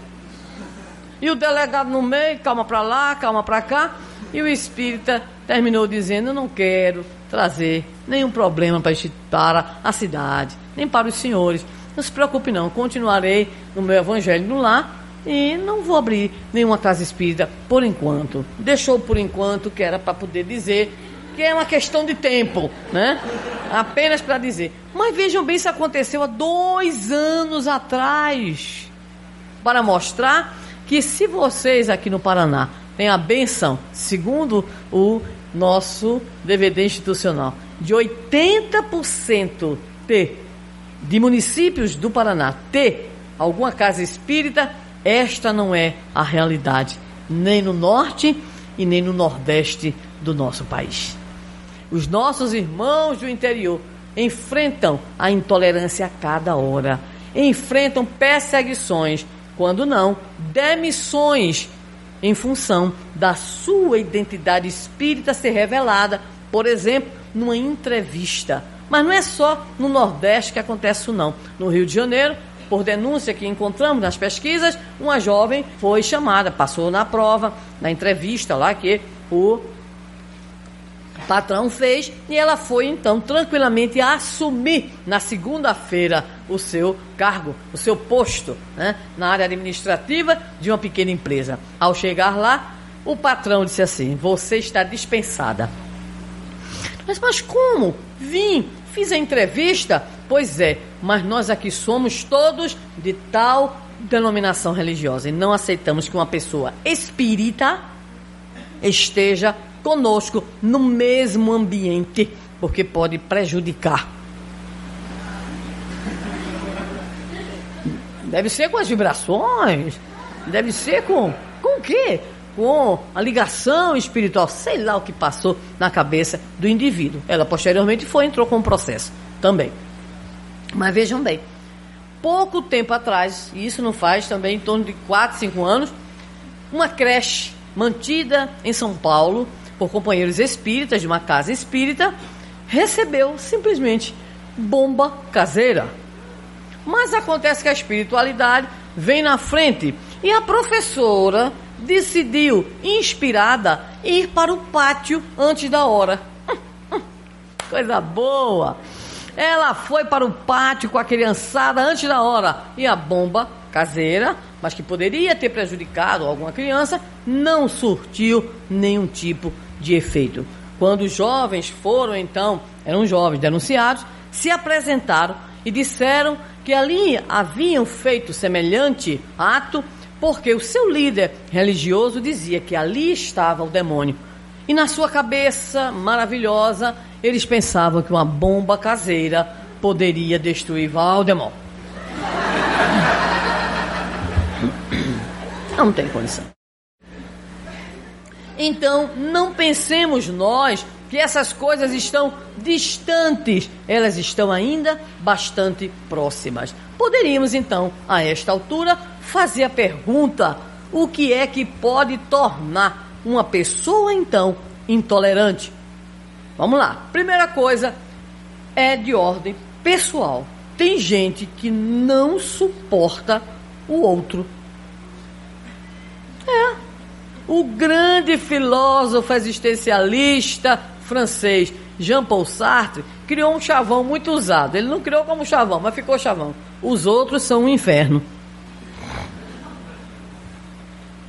E o delegado no meio, calma para lá, calma para cá. E o espírita terminou dizendo: Eu não quero trazer nenhum problema para a cidade, nem para os senhores. Não se preocupe, não. Continuarei no meu evangelho no lar e não vou abrir nenhuma casa espírita por enquanto. Deixou por enquanto, que era para poder dizer que é uma questão de tempo, né? Apenas para dizer. Mas vejam bem, isso aconteceu há dois anos atrás. Para mostrar que se vocês aqui no Paraná têm a benção, segundo o nosso DVD institucional, de 80% ter, de municípios do Paraná ter alguma casa espírita, esta não é a realidade, nem no norte e nem no nordeste do nosso país. Os nossos irmãos do interior enfrentam a intolerância a cada hora, enfrentam perseguições, quando não, demissões em função da sua identidade espírita ser revelada, por exemplo, numa entrevista. Mas não é só no Nordeste que acontece isso, não. No Rio de Janeiro, por denúncia que encontramos nas pesquisas, uma jovem foi chamada, passou na prova, na entrevista lá, que o patrão fez e ela foi então tranquilamente assumir na segunda-feira o seu cargo, o seu posto né, na área administrativa de uma pequena empresa. Ao chegar lá, o patrão disse assim: Você está dispensada. Mas, mas como? Vim, fiz a entrevista. Pois é, mas nós aqui somos todos de tal denominação religiosa e não aceitamos que uma pessoa espírita esteja conosco no mesmo ambiente, porque pode prejudicar. Deve ser com as vibrações, deve ser com com o quê? Com a ligação espiritual, sei lá o que passou na cabeça do indivíduo. Ela posteriormente foi entrou com o processo também. Mas vejam bem, pouco tempo atrás, e isso não faz também em torno de 4, 5 anos, uma creche mantida em São Paulo por companheiros espíritas de uma casa espírita, recebeu simplesmente bomba caseira. Mas acontece que a espiritualidade vem na frente e a professora decidiu, inspirada, ir para o pátio antes da hora. Coisa boa! Ela foi para o pátio com a criançada antes da hora e a bomba caseira, mas que poderia ter prejudicado alguma criança, não surtiu nenhum tipo de efeito. Quando os jovens foram, então, eram jovens denunciados, se apresentaram e disseram que ali haviam feito semelhante ato porque o seu líder religioso dizia que ali estava o demônio. E na sua cabeça maravilhosa, eles pensavam que uma bomba caseira poderia destruir Valdemar. Não tem condição. Então, não pensemos nós que essas coisas estão distantes, elas estão ainda bastante próximas. Poderíamos então, a esta altura, fazer a pergunta: o que é que pode tornar uma pessoa então intolerante? Vamos lá. Primeira coisa é de ordem pessoal. Tem gente que não suporta o outro. É, o grande filósofo existencialista francês Jean-Paul Sartre criou um chavão muito usado. Ele não criou como chavão, mas ficou chavão. Os outros são um inferno.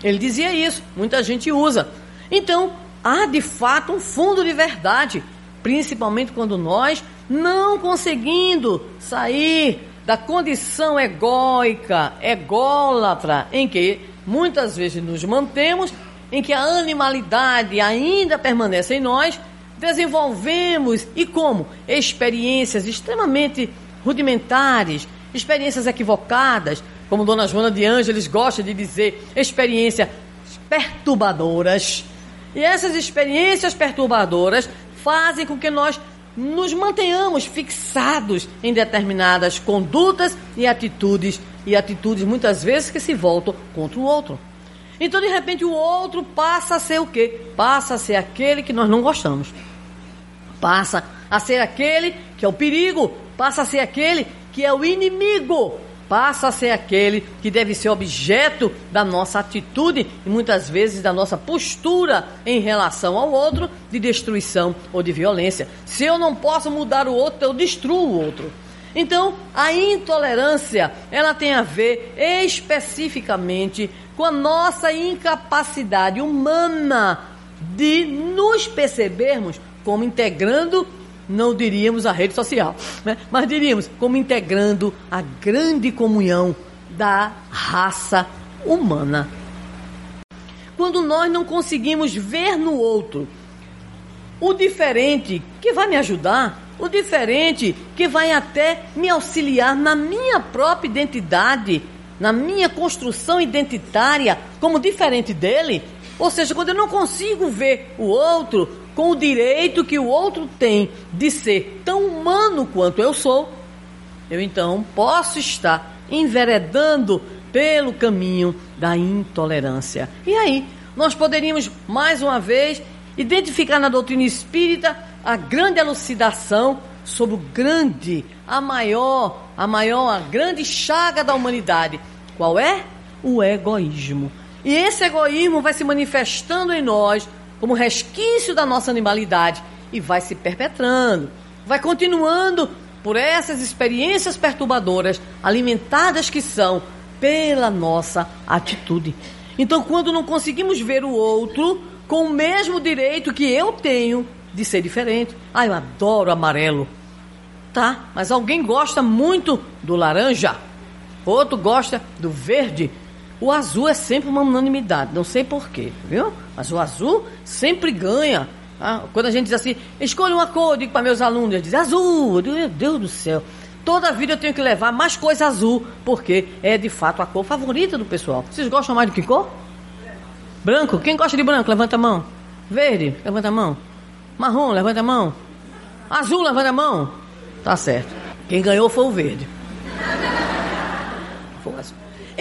Ele dizia isso, muita gente usa. Então, há de fato um fundo de verdade, principalmente quando nós, não conseguindo sair da condição egóica, ególatra, em que muitas vezes nos mantemos, em que a animalidade ainda permanece em nós, desenvolvemos e como? Experiências extremamente rudimentares, experiências equivocadas, como Dona Joana de Ângeles gosta de dizer, experiências perturbadoras. E essas experiências perturbadoras fazem com que nós nos mantenhamos fixados em determinadas condutas e atitudes, e atitudes muitas vezes que se voltam contra o outro. Então, de repente, o outro passa a ser o quê? Passa a ser aquele que nós não gostamos. Passa a ser aquele que é o perigo. Passa a ser aquele que é o inimigo. Passa a ser aquele que deve ser objeto da nossa atitude e muitas vezes da nossa postura em relação ao outro de destruição ou de violência. Se eu não posso mudar o outro, eu destruo o outro. Então, a intolerância, ela tem a ver especificamente com a nossa incapacidade humana de nos percebermos como integrando, não diríamos a rede social, né? mas diríamos como integrando a grande comunhão da raça humana. Quando nós não conseguimos ver no outro o diferente que vai me ajudar, o diferente que vai até me auxiliar na minha própria identidade, na minha construção identitária como diferente dele. Ou seja, quando eu não consigo ver o outro com o direito que o outro tem de ser tão humano quanto eu sou, eu então posso estar enveredando pelo caminho da intolerância. E aí, nós poderíamos mais uma vez identificar na doutrina espírita a grande elucidação sobre o grande, a maior, a maior, a grande chaga da humanidade. Qual é? O egoísmo. E esse egoísmo vai se manifestando em nós como resquício da nossa animalidade e vai se perpetrando, vai continuando por essas experiências perturbadoras, alimentadas que são pela nossa atitude. Então, quando não conseguimos ver o outro com o mesmo direito que eu tenho de ser diferente, ah, eu adoro amarelo, tá? Mas alguém gosta muito do laranja, outro gosta do verde. O azul é sempre uma unanimidade, não sei porquê, viu? Mas o azul sempre ganha. Tá? Quando a gente diz assim, escolha uma cor, eu digo para meus alunos, eles dizem azul, digo, meu Deus do céu. Toda vida eu tenho que levar mais coisa azul, porque é de fato a cor favorita do pessoal. Vocês gostam mais de que cor? Branco? Quem gosta de branco? Levanta a mão. Verde? Levanta a mão. Marrom? Levanta a mão. Azul? Levanta a mão. Tá certo. Quem ganhou foi o verde.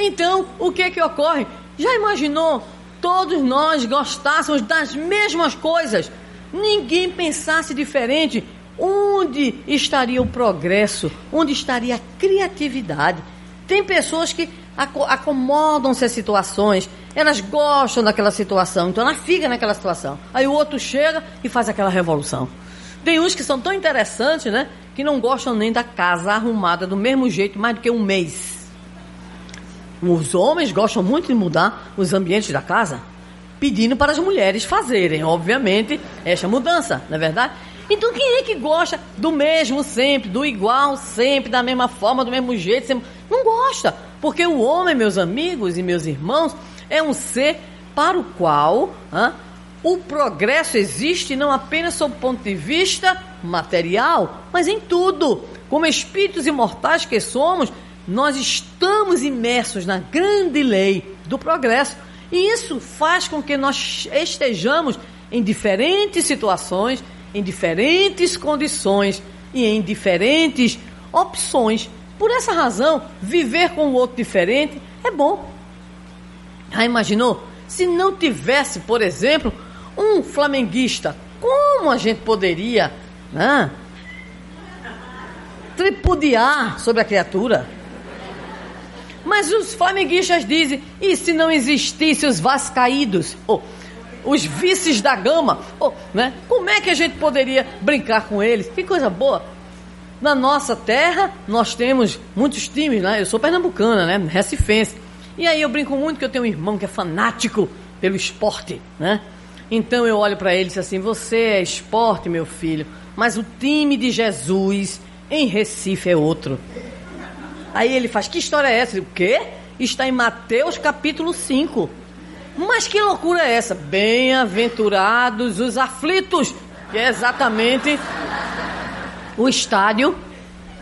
Então, o que que ocorre? Já imaginou? Todos nós gostássemos das mesmas coisas, ninguém pensasse diferente. Onde estaria o progresso? Onde estaria a criatividade? Tem pessoas que acomodam-se às situações, elas gostam daquela situação, então ela fica naquela situação. Aí o outro chega e faz aquela revolução. Tem uns que são tão interessantes, né? Que não gostam nem da casa arrumada do mesmo jeito mais do que um mês. Os homens gostam muito de mudar os ambientes da casa, pedindo para as mulheres fazerem, obviamente, essa mudança, não é verdade? Então quem é que gosta do mesmo sempre, do igual sempre, da mesma forma, do mesmo jeito? Sempre? Não gosta, porque o homem, meus amigos e meus irmãos, é um ser para o qual hã, o progresso existe não apenas sob o ponto de vista material, mas em tudo. Como espíritos imortais que somos, nós estamos imersos na grande lei do progresso. E isso faz com que nós estejamos em diferentes situações, em diferentes condições e em diferentes opções. Por essa razão, viver com o outro diferente é bom. Já imaginou? Se não tivesse, por exemplo, um flamenguista, como a gente poderia né, tripudiar sobre a criatura? Mas os flamenguistas dizem: e se não existissem os vascaídos? Oh, os vices da gama? Oh, né? Como é que a gente poderia brincar com eles? Que coisa boa! Na nossa terra, nós temos muitos times, né? Eu sou pernambucana, né? Recifense. E aí eu brinco muito que eu tenho um irmão que é fanático pelo esporte, né? Então eu olho para ele e digo assim: Você é esporte, meu filho, mas o time de Jesus em Recife é outro. Aí ele faz, que história é essa? O quê? Está em Mateus capítulo 5. Mas que loucura é essa? Bem-aventurados os aflitos, que é exatamente o estádio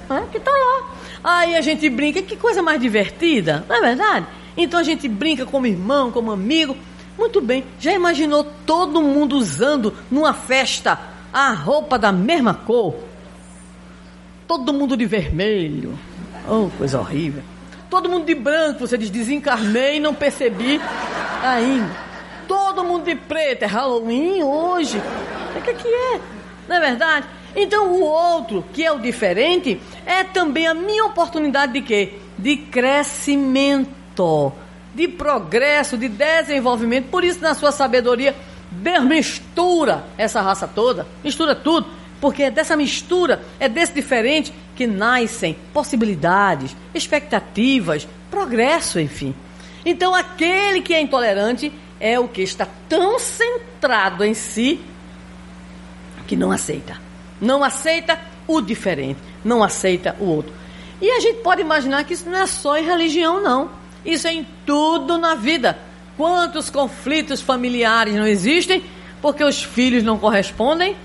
né, que está lá. Aí a gente brinca, que coisa mais divertida, não é verdade? Então a gente brinca como irmão, como amigo. Muito bem, já imaginou todo mundo usando numa festa a roupa da mesma cor? Todo mundo de vermelho, Oh, coisa horrível. Todo mundo de branco, você diz, desencarnei não percebi ainda. Todo mundo de preto, é Halloween hoje. O que, é que é? Não é verdade? Então o outro, que é o diferente, é também a minha oportunidade de quê? De crescimento, de progresso, de desenvolvimento. Por isso, na sua sabedoria, Deus mistura essa raça toda, mistura tudo porque é dessa mistura, é desse diferente que nascem possibilidades, expectativas, progresso, enfim. Então, aquele que é intolerante é o que está tão centrado em si que não aceita. Não aceita o diferente, não aceita o outro. E a gente pode imaginar que isso não é só em religião, não. Isso é em tudo na vida. Quantos conflitos familiares não existem porque os filhos não correspondem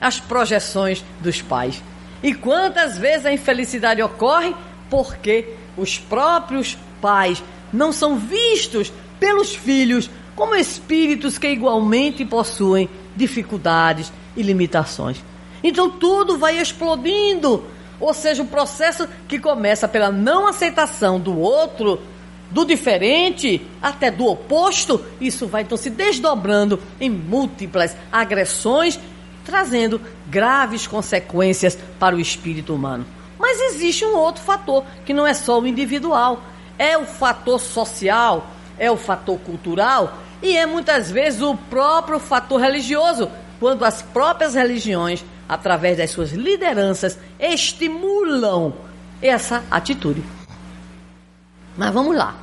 as projeções dos pais. E quantas vezes a infelicidade ocorre porque os próprios pais não são vistos pelos filhos como espíritos que igualmente possuem dificuldades e limitações. Então tudo vai explodindo, ou seja, o um processo que começa pela não aceitação do outro, do diferente, até do oposto, isso vai então se desdobrando em múltiplas agressões trazendo graves consequências para o espírito humano. Mas existe um outro fator, que não é só o individual, é o fator social, é o fator cultural E é muitas vezes o próprio fator religioso, quando as próprias religiões, através das suas lideranças, estimulam essa atitude. Mas vamos lá.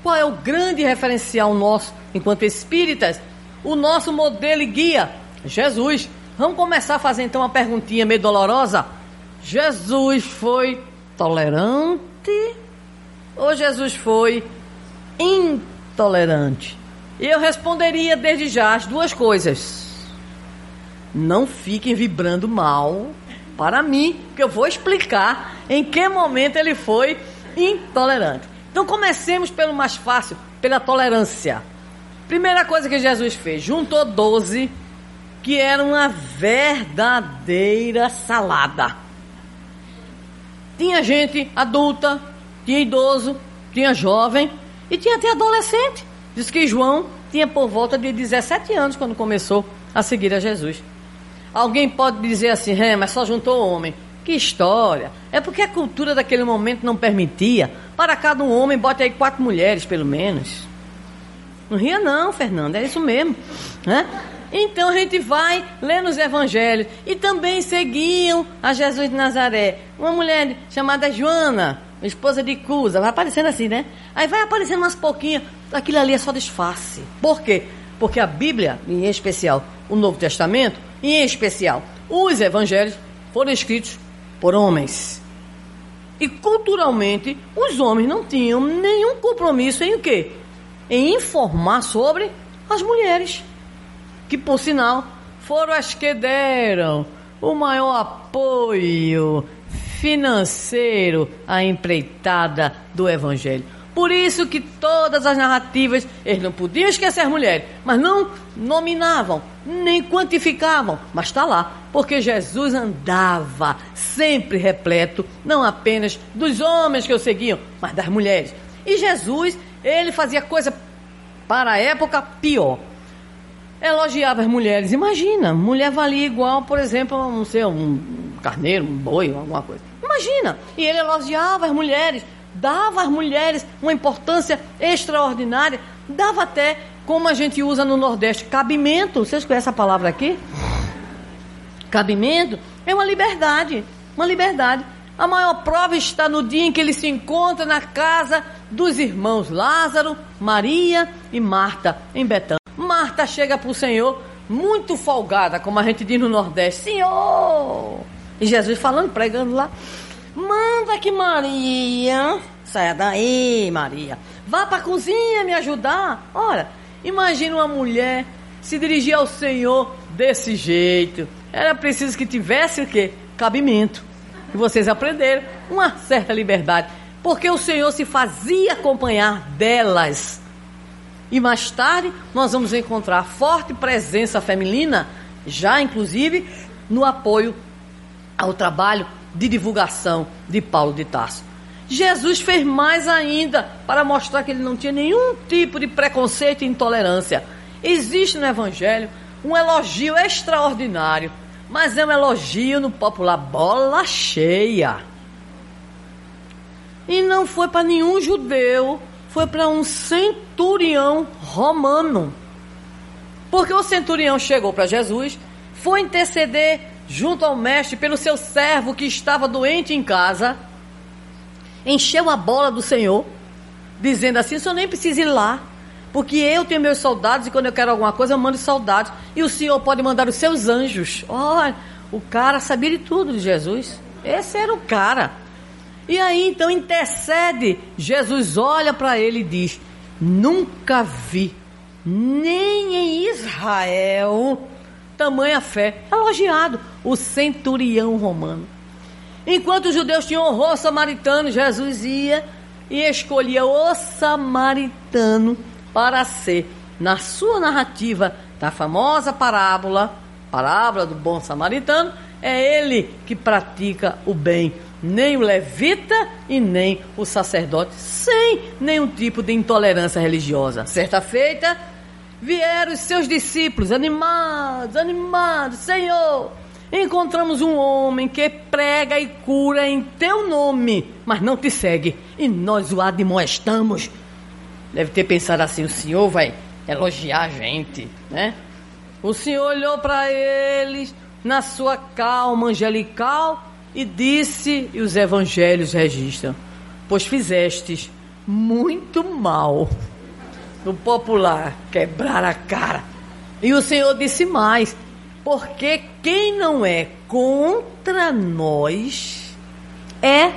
Qual é o grande referencial nosso enquanto espíritas? O nosso modelo e guia, Jesus. Vamos começar a fazer então uma perguntinha meio dolorosa. Jesus foi tolerante ou Jesus foi intolerante? Eu responderia desde já as duas coisas. Não fiquem vibrando mal para mim, que eu vou explicar em que momento ele foi intolerante. Então comecemos pelo mais fácil, pela tolerância. Primeira coisa que Jesus fez, juntou doze, que era uma verdadeira salada. Tinha gente adulta, tinha idoso, tinha jovem e tinha até adolescente. Diz que João tinha por volta de 17 anos quando começou a seguir a Jesus. Alguém pode dizer assim, é, mas só juntou homem. Que história! É porque a cultura daquele momento não permitia. Para cada um homem, bote aí quatro mulheres, pelo menos. Não ria não, Fernando, é isso mesmo. Né? Então a gente vai lendo os evangelhos. E também seguiam a Jesus de Nazaré. Uma mulher chamada Joana, esposa de Cusa, vai aparecendo assim, né? Aí vai aparecendo umas pouquinhas. Aquilo ali é só disfarce. Por quê? Porque a Bíblia, em especial o Novo Testamento, em especial os evangelhos, foram escritos por homens. E culturalmente, os homens não tinham nenhum compromisso em o quê? Em informar sobre as mulheres que por sinal foram as que deram o maior apoio financeiro à empreitada do Evangelho. Por isso que todas as narrativas, eles não podiam esquecer as mulheres, mas não nominavam, nem quantificavam, mas está lá, porque Jesus andava sempre repleto, não apenas dos homens que o seguiam, mas das mulheres. E Jesus, ele fazia coisa para a época pior elogiava as mulheres. Imagina, mulher valia igual, por exemplo, não sei, um carneiro, um boi, alguma coisa. Imagina! E ele elogiava as mulheres, dava às mulheres uma importância extraordinária, dava até, como a gente usa no Nordeste, cabimento. Vocês conhecem a palavra aqui? Cabimento é uma liberdade, uma liberdade. A maior prova está no dia em que ele se encontra na casa dos irmãos Lázaro, Maria e Marta, em Betânia. Marta chega para o Senhor muito folgada, como a gente diz no Nordeste: Senhor! E Jesus falando, pregando lá: Manda que Maria, saia daí, Maria, vá para a cozinha me ajudar. Olha, imagina uma mulher se dirigir ao Senhor desse jeito. Era preciso que tivesse o quê? Cabimento. E vocês aprenderam uma certa liberdade. Porque o Senhor se fazia acompanhar delas. E mais tarde nós vamos encontrar forte presença feminina, já inclusive no apoio ao trabalho de divulgação de Paulo de Tarso. Jesus fez mais ainda para mostrar que ele não tinha nenhum tipo de preconceito e intolerância. Existe no Evangelho um elogio extraordinário, mas é um elogio no popular bola cheia. E não foi para nenhum judeu foi para um centurião romano. Porque o centurião chegou para Jesus, foi interceder junto ao mestre pelo seu servo que estava doente em casa, encheu a bola do Senhor, dizendo assim: o senhor nem precisa ir lá, porque eu tenho meus soldados e quando eu quero alguma coisa eu mando soldados, e o senhor pode mandar os seus anjos. Olha, o cara sabia de tudo de Jesus. Esse era o cara. E aí então intercede. Jesus olha para ele e diz: Nunca vi, nem em Israel, tamanha fé. Elogiado o centurião romano. Enquanto os judeus tinham horror samaritano, Jesus ia e escolhia o samaritano para ser, na sua narrativa da famosa parábola, parábola do bom samaritano, é ele que pratica o bem nem o levita e nem o sacerdote, sem nenhum tipo de intolerância religiosa. Certa feita, vieram os seus discípulos, animados, animados, Senhor, encontramos um homem que prega e cura em teu nome, mas não te segue, e nós o admoestamos. Deve ter pensado assim: o senhor vai elogiar a gente, né? O Senhor olhou para eles na sua calma angelical e disse, e os evangelhos registram: Pois fizestes muito mal. No popular, quebrar a cara. E o Senhor disse mais: Porque quem não é contra nós é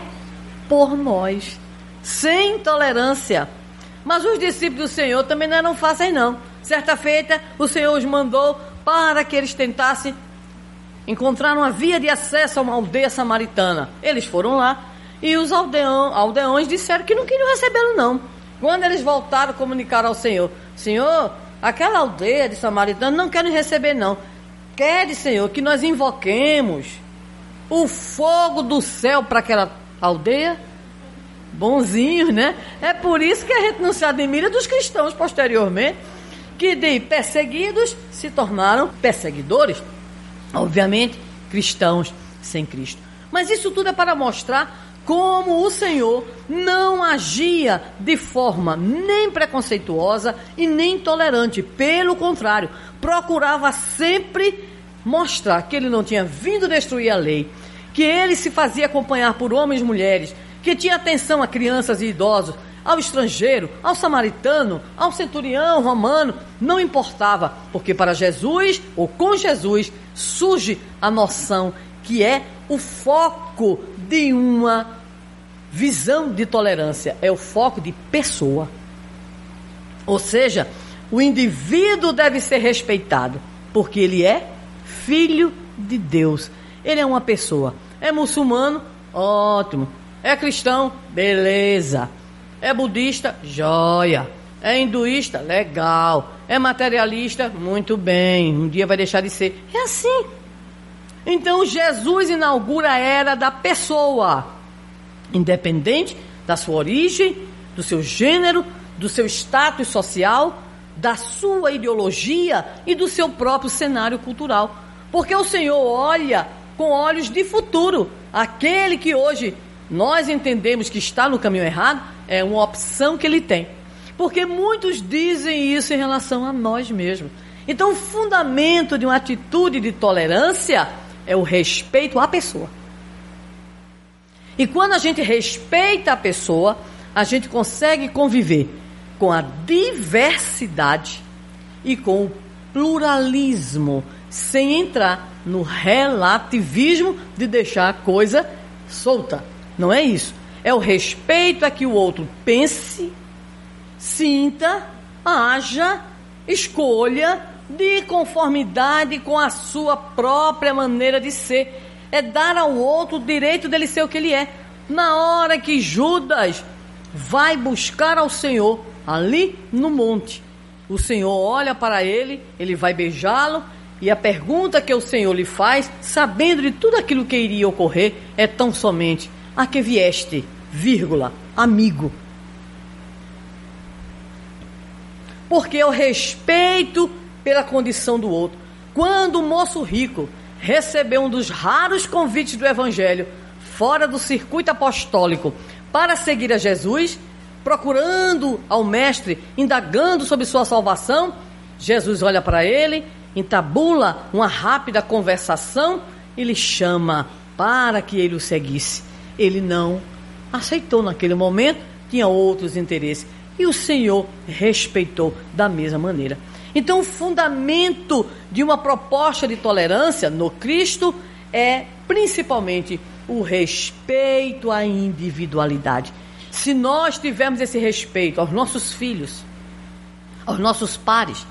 por nós, sem tolerância. Mas os discípulos do Senhor também não eram fáceis, não. Certa feita, o Senhor os mandou para que eles tentassem encontrar uma via de acesso a uma aldeia samaritana. Eles foram lá e os aldeão, aldeões disseram que não queriam recebê-lo, não. Quando eles voltaram, comunicaram ao Senhor: Senhor, aquela aldeia de samaritano não quer nos receber, não. Quer, Senhor, que nós invoquemos o fogo do céu para aquela aldeia? Bonzinhos, né? É por isso que a gente não se admira dos cristãos posteriormente, que de perseguidos se tornaram perseguidores. Obviamente, cristãos sem Cristo. Mas isso tudo é para mostrar como o Senhor não agia de forma nem preconceituosa e nem intolerante. Pelo contrário, procurava sempre mostrar que ele não tinha vindo destruir a lei, que ele se fazia acompanhar por homens e mulheres, que tinha atenção a crianças e idosos, ao estrangeiro, ao samaritano, ao centurião romano, não importava, porque para Jesus ou com Jesus surge a noção que é o foco de uma visão de tolerância, é o foco de pessoa. Ou seja, o indivíduo deve ser respeitado, porque ele é filho de Deus. Ele é uma pessoa. É muçulmano? Ótimo. É cristão? Beleza. É budista? Joia. É hinduísta? Legal. É materialista? Muito bem. Um dia vai deixar de ser. É assim. Então Jesus inaugura a era da pessoa, independente da sua origem, do seu gênero, do seu status social, da sua ideologia e do seu próprio cenário cultural. Porque o Senhor olha com olhos de futuro. Aquele que hoje nós entendemos que está no caminho errado, é uma opção que ele tem. Porque muitos dizem isso em relação a nós mesmos. Então, o fundamento de uma atitude de tolerância é o respeito à pessoa. E quando a gente respeita a pessoa, a gente consegue conviver com a diversidade e com o pluralismo, sem entrar no relativismo de deixar a coisa solta. Não é isso. É o respeito a que o outro pense, sinta, haja, escolha de conformidade com a sua própria maneira de ser. É dar ao outro o direito dele ser o que ele é. Na hora que Judas vai buscar ao Senhor ali no monte, o Senhor olha para ele, ele vai beijá-lo, e a pergunta que o Senhor lhe faz, sabendo de tudo aquilo que iria ocorrer, é tão somente: a que vieste, vírgula, amigo. Porque eu respeito pela condição do outro. Quando o moço rico recebeu um dos raros convites do Evangelho, fora do circuito apostólico, para seguir a Jesus, procurando ao Mestre, indagando sobre sua salvação, Jesus olha para ele, entabula uma rápida conversação e lhe chama para que ele o seguisse. Ele não aceitou naquele momento, tinha outros interesses. E o Senhor respeitou da mesma maneira. Então, o fundamento de uma proposta de tolerância no Cristo é principalmente o respeito à individualidade. Se nós tivermos esse respeito aos nossos filhos, aos nossos pares,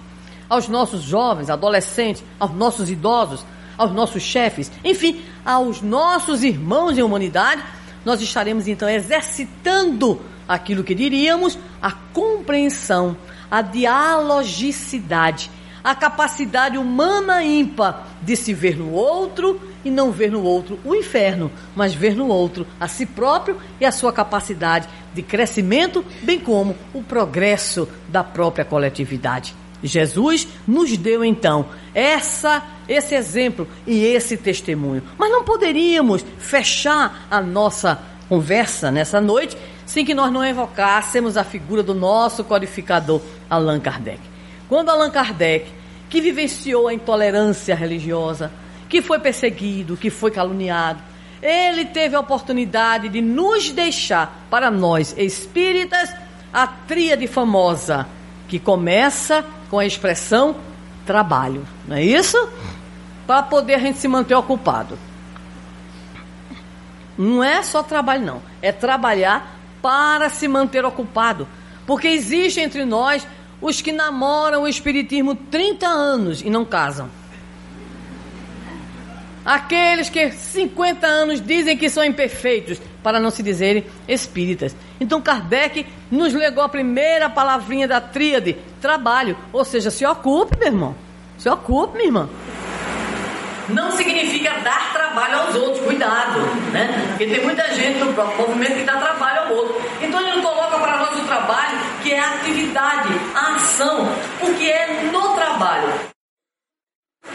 aos nossos jovens, adolescentes, aos nossos idosos, aos nossos chefes, enfim, aos nossos irmãos em humanidade, nós estaremos então exercitando aquilo que diríamos a compreensão, a dialogicidade, a capacidade humana ímpar de se ver no outro e não ver no outro o inferno, mas ver no outro a si próprio e a sua capacidade de crescimento, bem como o progresso da própria coletividade. Jesus nos deu então essa esse exemplo e esse testemunho. Mas não poderíamos fechar a nossa conversa nessa noite sem que nós não evocássemos a figura do nosso codificador Allan Kardec. quando Allan Kardec, que vivenciou a intolerância religiosa, que foi perseguido, que foi caluniado, ele teve a oportunidade de nos deixar, para nós espíritas, a tríade famosa, que começa com a expressão trabalho, não é isso? Para poder a gente se manter ocupado. Não é só trabalho, não. É trabalhar para se manter ocupado. Porque existe entre nós os que namoram o Espiritismo 30 anos e não casam. Aqueles que 50 anos dizem que são imperfeitos, para não se dizerem espíritas. Então Kardec nos legou a primeira palavrinha da tríade, trabalho. Ou seja, se ocupe, meu irmão. Se ocupe, minha irmã. Não significa dar trabalho aos outros, cuidado, né? Porque tem muita gente no próprio movimento que dá trabalho ao outro. Então ele coloca para nós o trabalho, que é a atividade, a ação, porque é no trabalho.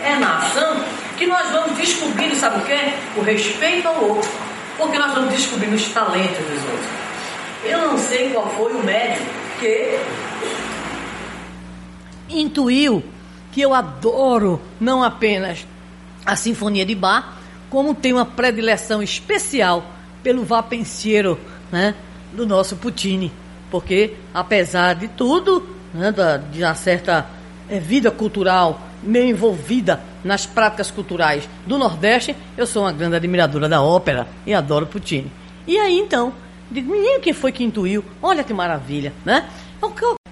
É na ação que nós vamos descobrindo, sabe o quê? O respeito ao outro. Porque nós vamos descobrindo os talentos dos outros. Eu não sei qual foi o médico que intuiu que eu adoro não apenas a Sinfonia de Bach, como tem uma predileção especial pelo Vapensiero, né, do nosso Puccini. Porque, apesar de tudo, né, da, de uma certa é, vida cultural meio envolvida nas práticas culturais do Nordeste, eu sou uma grande admiradora da ópera e adoro Puccini. E aí então, digo, menino, quem foi que intuiu? Olha que maravilha, né?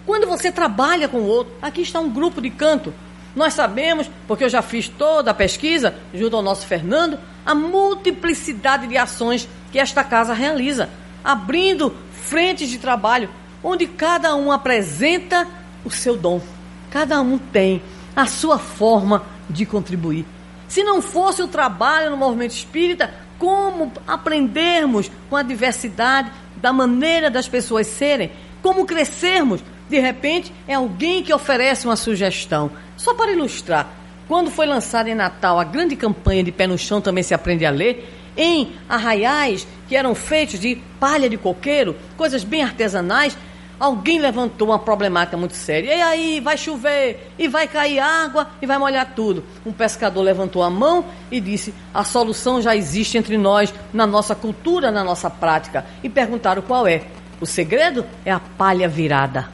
Quando você trabalha com o outro, aqui está um grupo de canto. Nós sabemos, porque eu já fiz toda a pesquisa, junto ao nosso Fernando, a multiplicidade de ações que esta casa realiza, abrindo frentes de trabalho, onde cada um apresenta o seu dom. Cada um tem a sua forma de contribuir. Se não fosse o trabalho no movimento espírita, como aprendermos com a diversidade da maneira das pessoas serem, como crescermos, de repente é alguém que oferece uma sugestão. Só para ilustrar, quando foi lançada em Natal a grande campanha de pé no chão também se aprende a ler, em arraiais que eram feitos de palha de coqueiro, coisas bem artesanais, Alguém levantou uma problemática muito séria. E aí, vai chover, e vai cair água, e vai molhar tudo. Um pescador levantou a mão e disse: a solução já existe entre nós, na nossa cultura, na nossa prática. E perguntaram qual é. O segredo é a palha virada.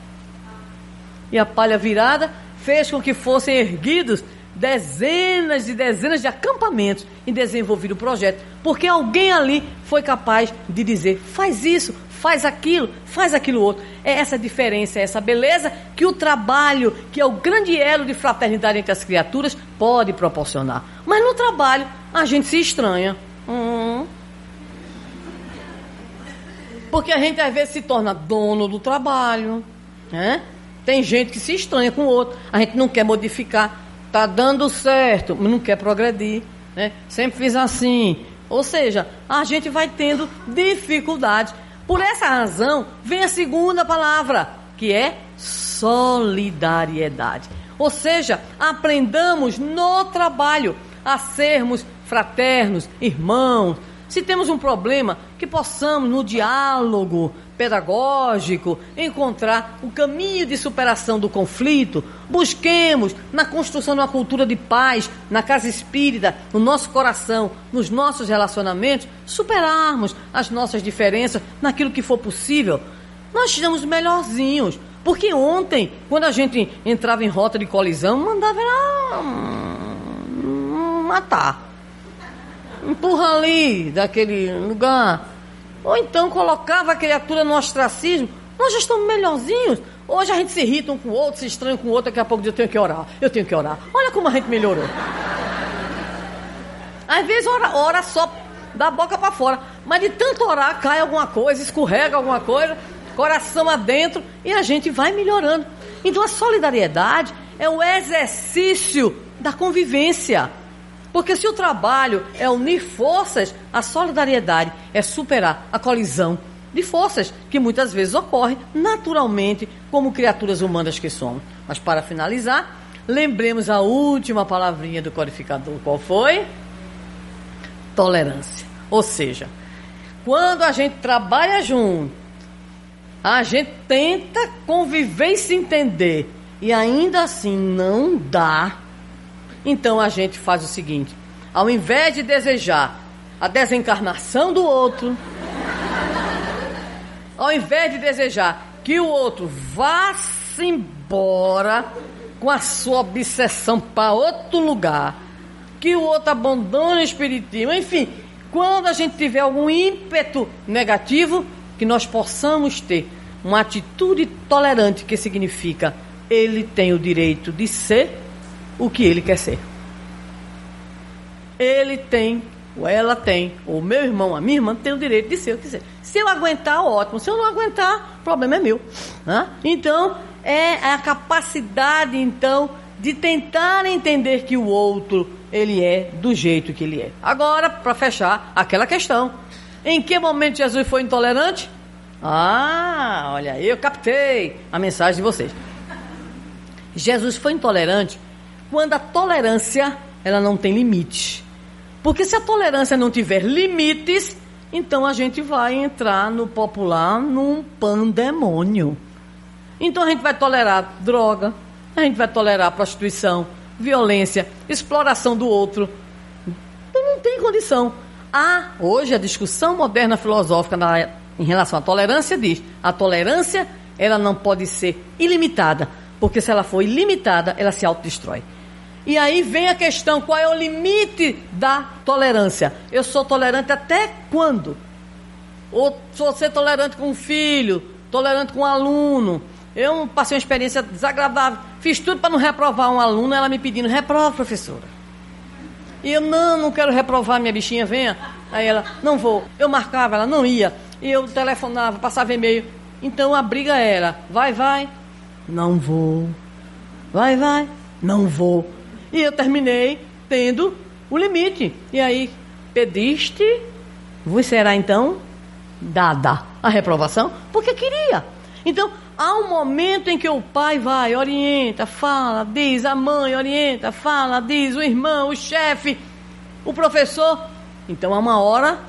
E a palha virada fez com que fossem erguidos dezenas e dezenas de acampamentos e desenvolvido o projeto. Porque alguém ali foi capaz de dizer: faz isso, faz aquilo, faz aquilo outro. É essa diferença, é essa beleza que o trabalho, que é o grande elo de fraternidade entre as criaturas, pode proporcionar. Mas no trabalho, a gente se estranha. Hum. Porque a gente às vezes se torna dono do trabalho. Né? Tem gente que se estranha com o outro. A gente não quer modificar. Tá dando certo, mas não quer progredir. Né? Sempre fiz assim. Ou seja, a gente vai tendo dificuldades por essa razão, vem a segunda palavra, que é solidariedade. Ou seja, aprendamos no trabalho a sermos fraternos, irmãos. Se temos um problema, que possamos, no diálogo, pedagógico, encontrar o caminho de superação do conflito. Busquemos na construção de uma cultura de paz, na casa espírita, no nosso coração, nos nossos relacionamentos, superarmos as nossas diferenças naquilo que for possível. Nós estamos melhorzinhos. Porque ontem, quando a gente entrava em rota de colisão, mandava era, hum, matar. Empurra ali daquele lugar ou então colocava a criatura no ostracismo. Nós já estamos melhorzinhos. Hoje a gente se irrita um com o outro, se estranha com o outro, daqui a pouco eu tenho que orar. Eu tenho que orar. Olha como a gente melhorou. Às vezes ora, ora só da boca para fora. Mas de tanto orar, cai alguma coisa, escorrega alguma coisa, coração adentro, e a gente vai melhorando. Então a solidariedade é o exercício da convivência. Porque se o trabalho é unir forças, a solidariedade é superar a colisão de forças que muitas vezes ocorre naturalmente como criaturas humanas que somos. Mas para finalizar, lembremos a última palavrinha do codificador. Qual foi? Tolerância. Ou seja, quando a gente trabalha junto, a gente tenta conviver e se entender e ainda assim não dá, então a gente faz o seguinte: ao invés de desejar a desencarnação do outro, ao invés de desejar que o outro vá-se embora com a sua obsessão para outro lugar, que o outro abandone o espiritismo, enfim, quando a gente tiver algum ímpeto negativo, que nós possamos ter uma atitude tolerante, que significa ele tem o direito de ser o que ele quer ser. Ele tem, ou ela tem, ou meu irmão, a minha irmã tem o direito de ser o que ser. Se eu aguentar, ótimo. Se eu não aguentar, o problema é meu. Né? Então, é a capacidade, então, de tentar entender que o outro, ele é do jeito que ele é. Agora, para fechar, aquela questão. Em que momento Jesus foi intolerante? Ah, olha, eu captei a mensagem de vocês. Jesus foi intolerante quando a tolerância ela não tem limite. Porque se a tolerância não tiver limites, então a gente vai entrar no popular num pandemônio. Então a gente vai tolerar droga, a gente vai tolerar prostituição, violência, exploração do outro. Então não tem condição. Há hoje a discussão moderna filosófica na, em relação à tolerância diz: a tolerância ela não pode ser ilimitada, porque se ela for ilimitada, ela se autodestrói. E aí vem a questão: qual é o limite da tolerância? Eu sou tolerante até quando? Ou sou ser tolerante com um filho, tolerante com um aluno. Eu passei uma experiência desagradável. Fiz tudo para não reprovar um aluno, ela me pedindo: reprova, professora. E eu: não, não quero reprovar, minha bichinha, venha. Aí ela: não vou. Eu marcava, ela não ia. E eu telefonava, passava e-mail. Então a briga era: vai, vai. Não vou. Vai, vai. Não vou. E eu terminei tendo o limite. E aí, pediste, vos será então dada a reprovação, porque queria. Então, há um momento em que o pai vai, orienta, fala, diz, a mãe orienta, fala, diz, o irmão, o chefe, o professor. Então, há uma hora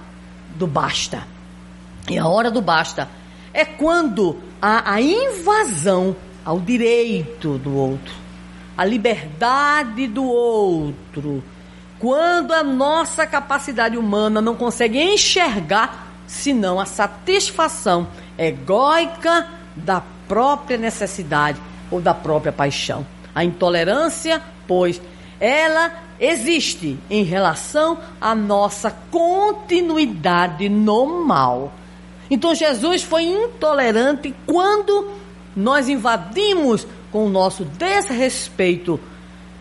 do basta. E a hora do basta é quando há a invasão ao direito do outro a liberdade do outro. Quando a nossa capacidade humana não consegue enxergar senão a satisfação egóica da própria necessidade ou da própria paixão. A intolerância, pois, ela existe em relação à nossa continuidade no mal. Então Jesus foi intolerante quando nós invadimos com o nosso desrespeito,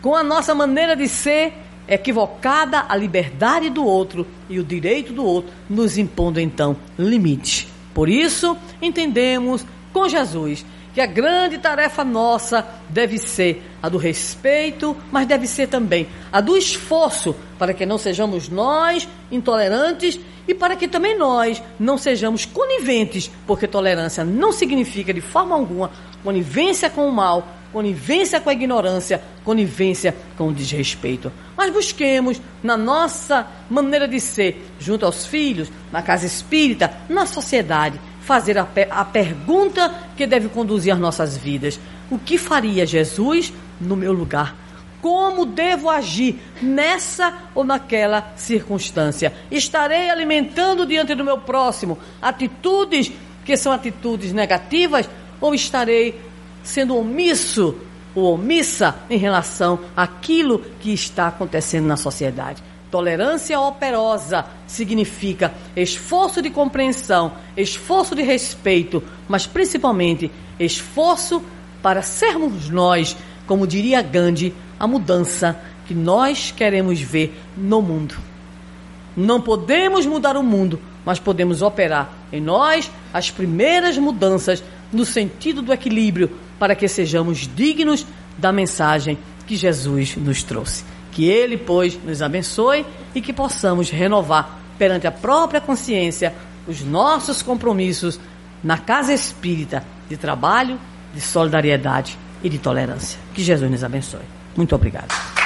com a nossa maneira de ser equivocada a liberdade do outro e o direito do outro, nos impondo então limite. Por isso, entendemos com Jesus que a grande tarefa nossa deve ser a do respeito, mas deve ser também a do esforço para que não sejamos nós intolerantes e para que também nós não sejamos coniventes, porque tolerância não significa de forma alguma conivência com o mal, conivência com a ignorância, conivência com o desrespeito. Mas busquemos na nossa maneira de ser, junto aos filhos, na casa espírita, na sociedade, fazer a, a pergunta que deve conduzir as nossas vidas: o que faria Jesus no meu lugar? Como devo agir nessa ou naquela circunstância? Estarei alimentando diante do meu próximo atitudes que são atitudes negativas ou estarei sendo omisso ou omissa em relação àquilo que está acontecendo na sociedade? Tolerância operosa significa esforço de compreensão, esforço de respeito, mas principalmente esforço para sermos nós, como diria Gandhi, a mudança que nós queremos ver no mundo. Não podemos mudar o mundo, mas podemos operar em nós as primeiras mudanças no sentido do equilíbrio, para que sejamos dignos da mensagem que Jesus nos trouxe. Que Ele, pois, nos abençoe e que possamos renovar perante a própria consciência os nossos compromissos na casa espírita de trabalho, de solidariedade e de tolerância. Que Jesus nos abençoe. Muito obrigado.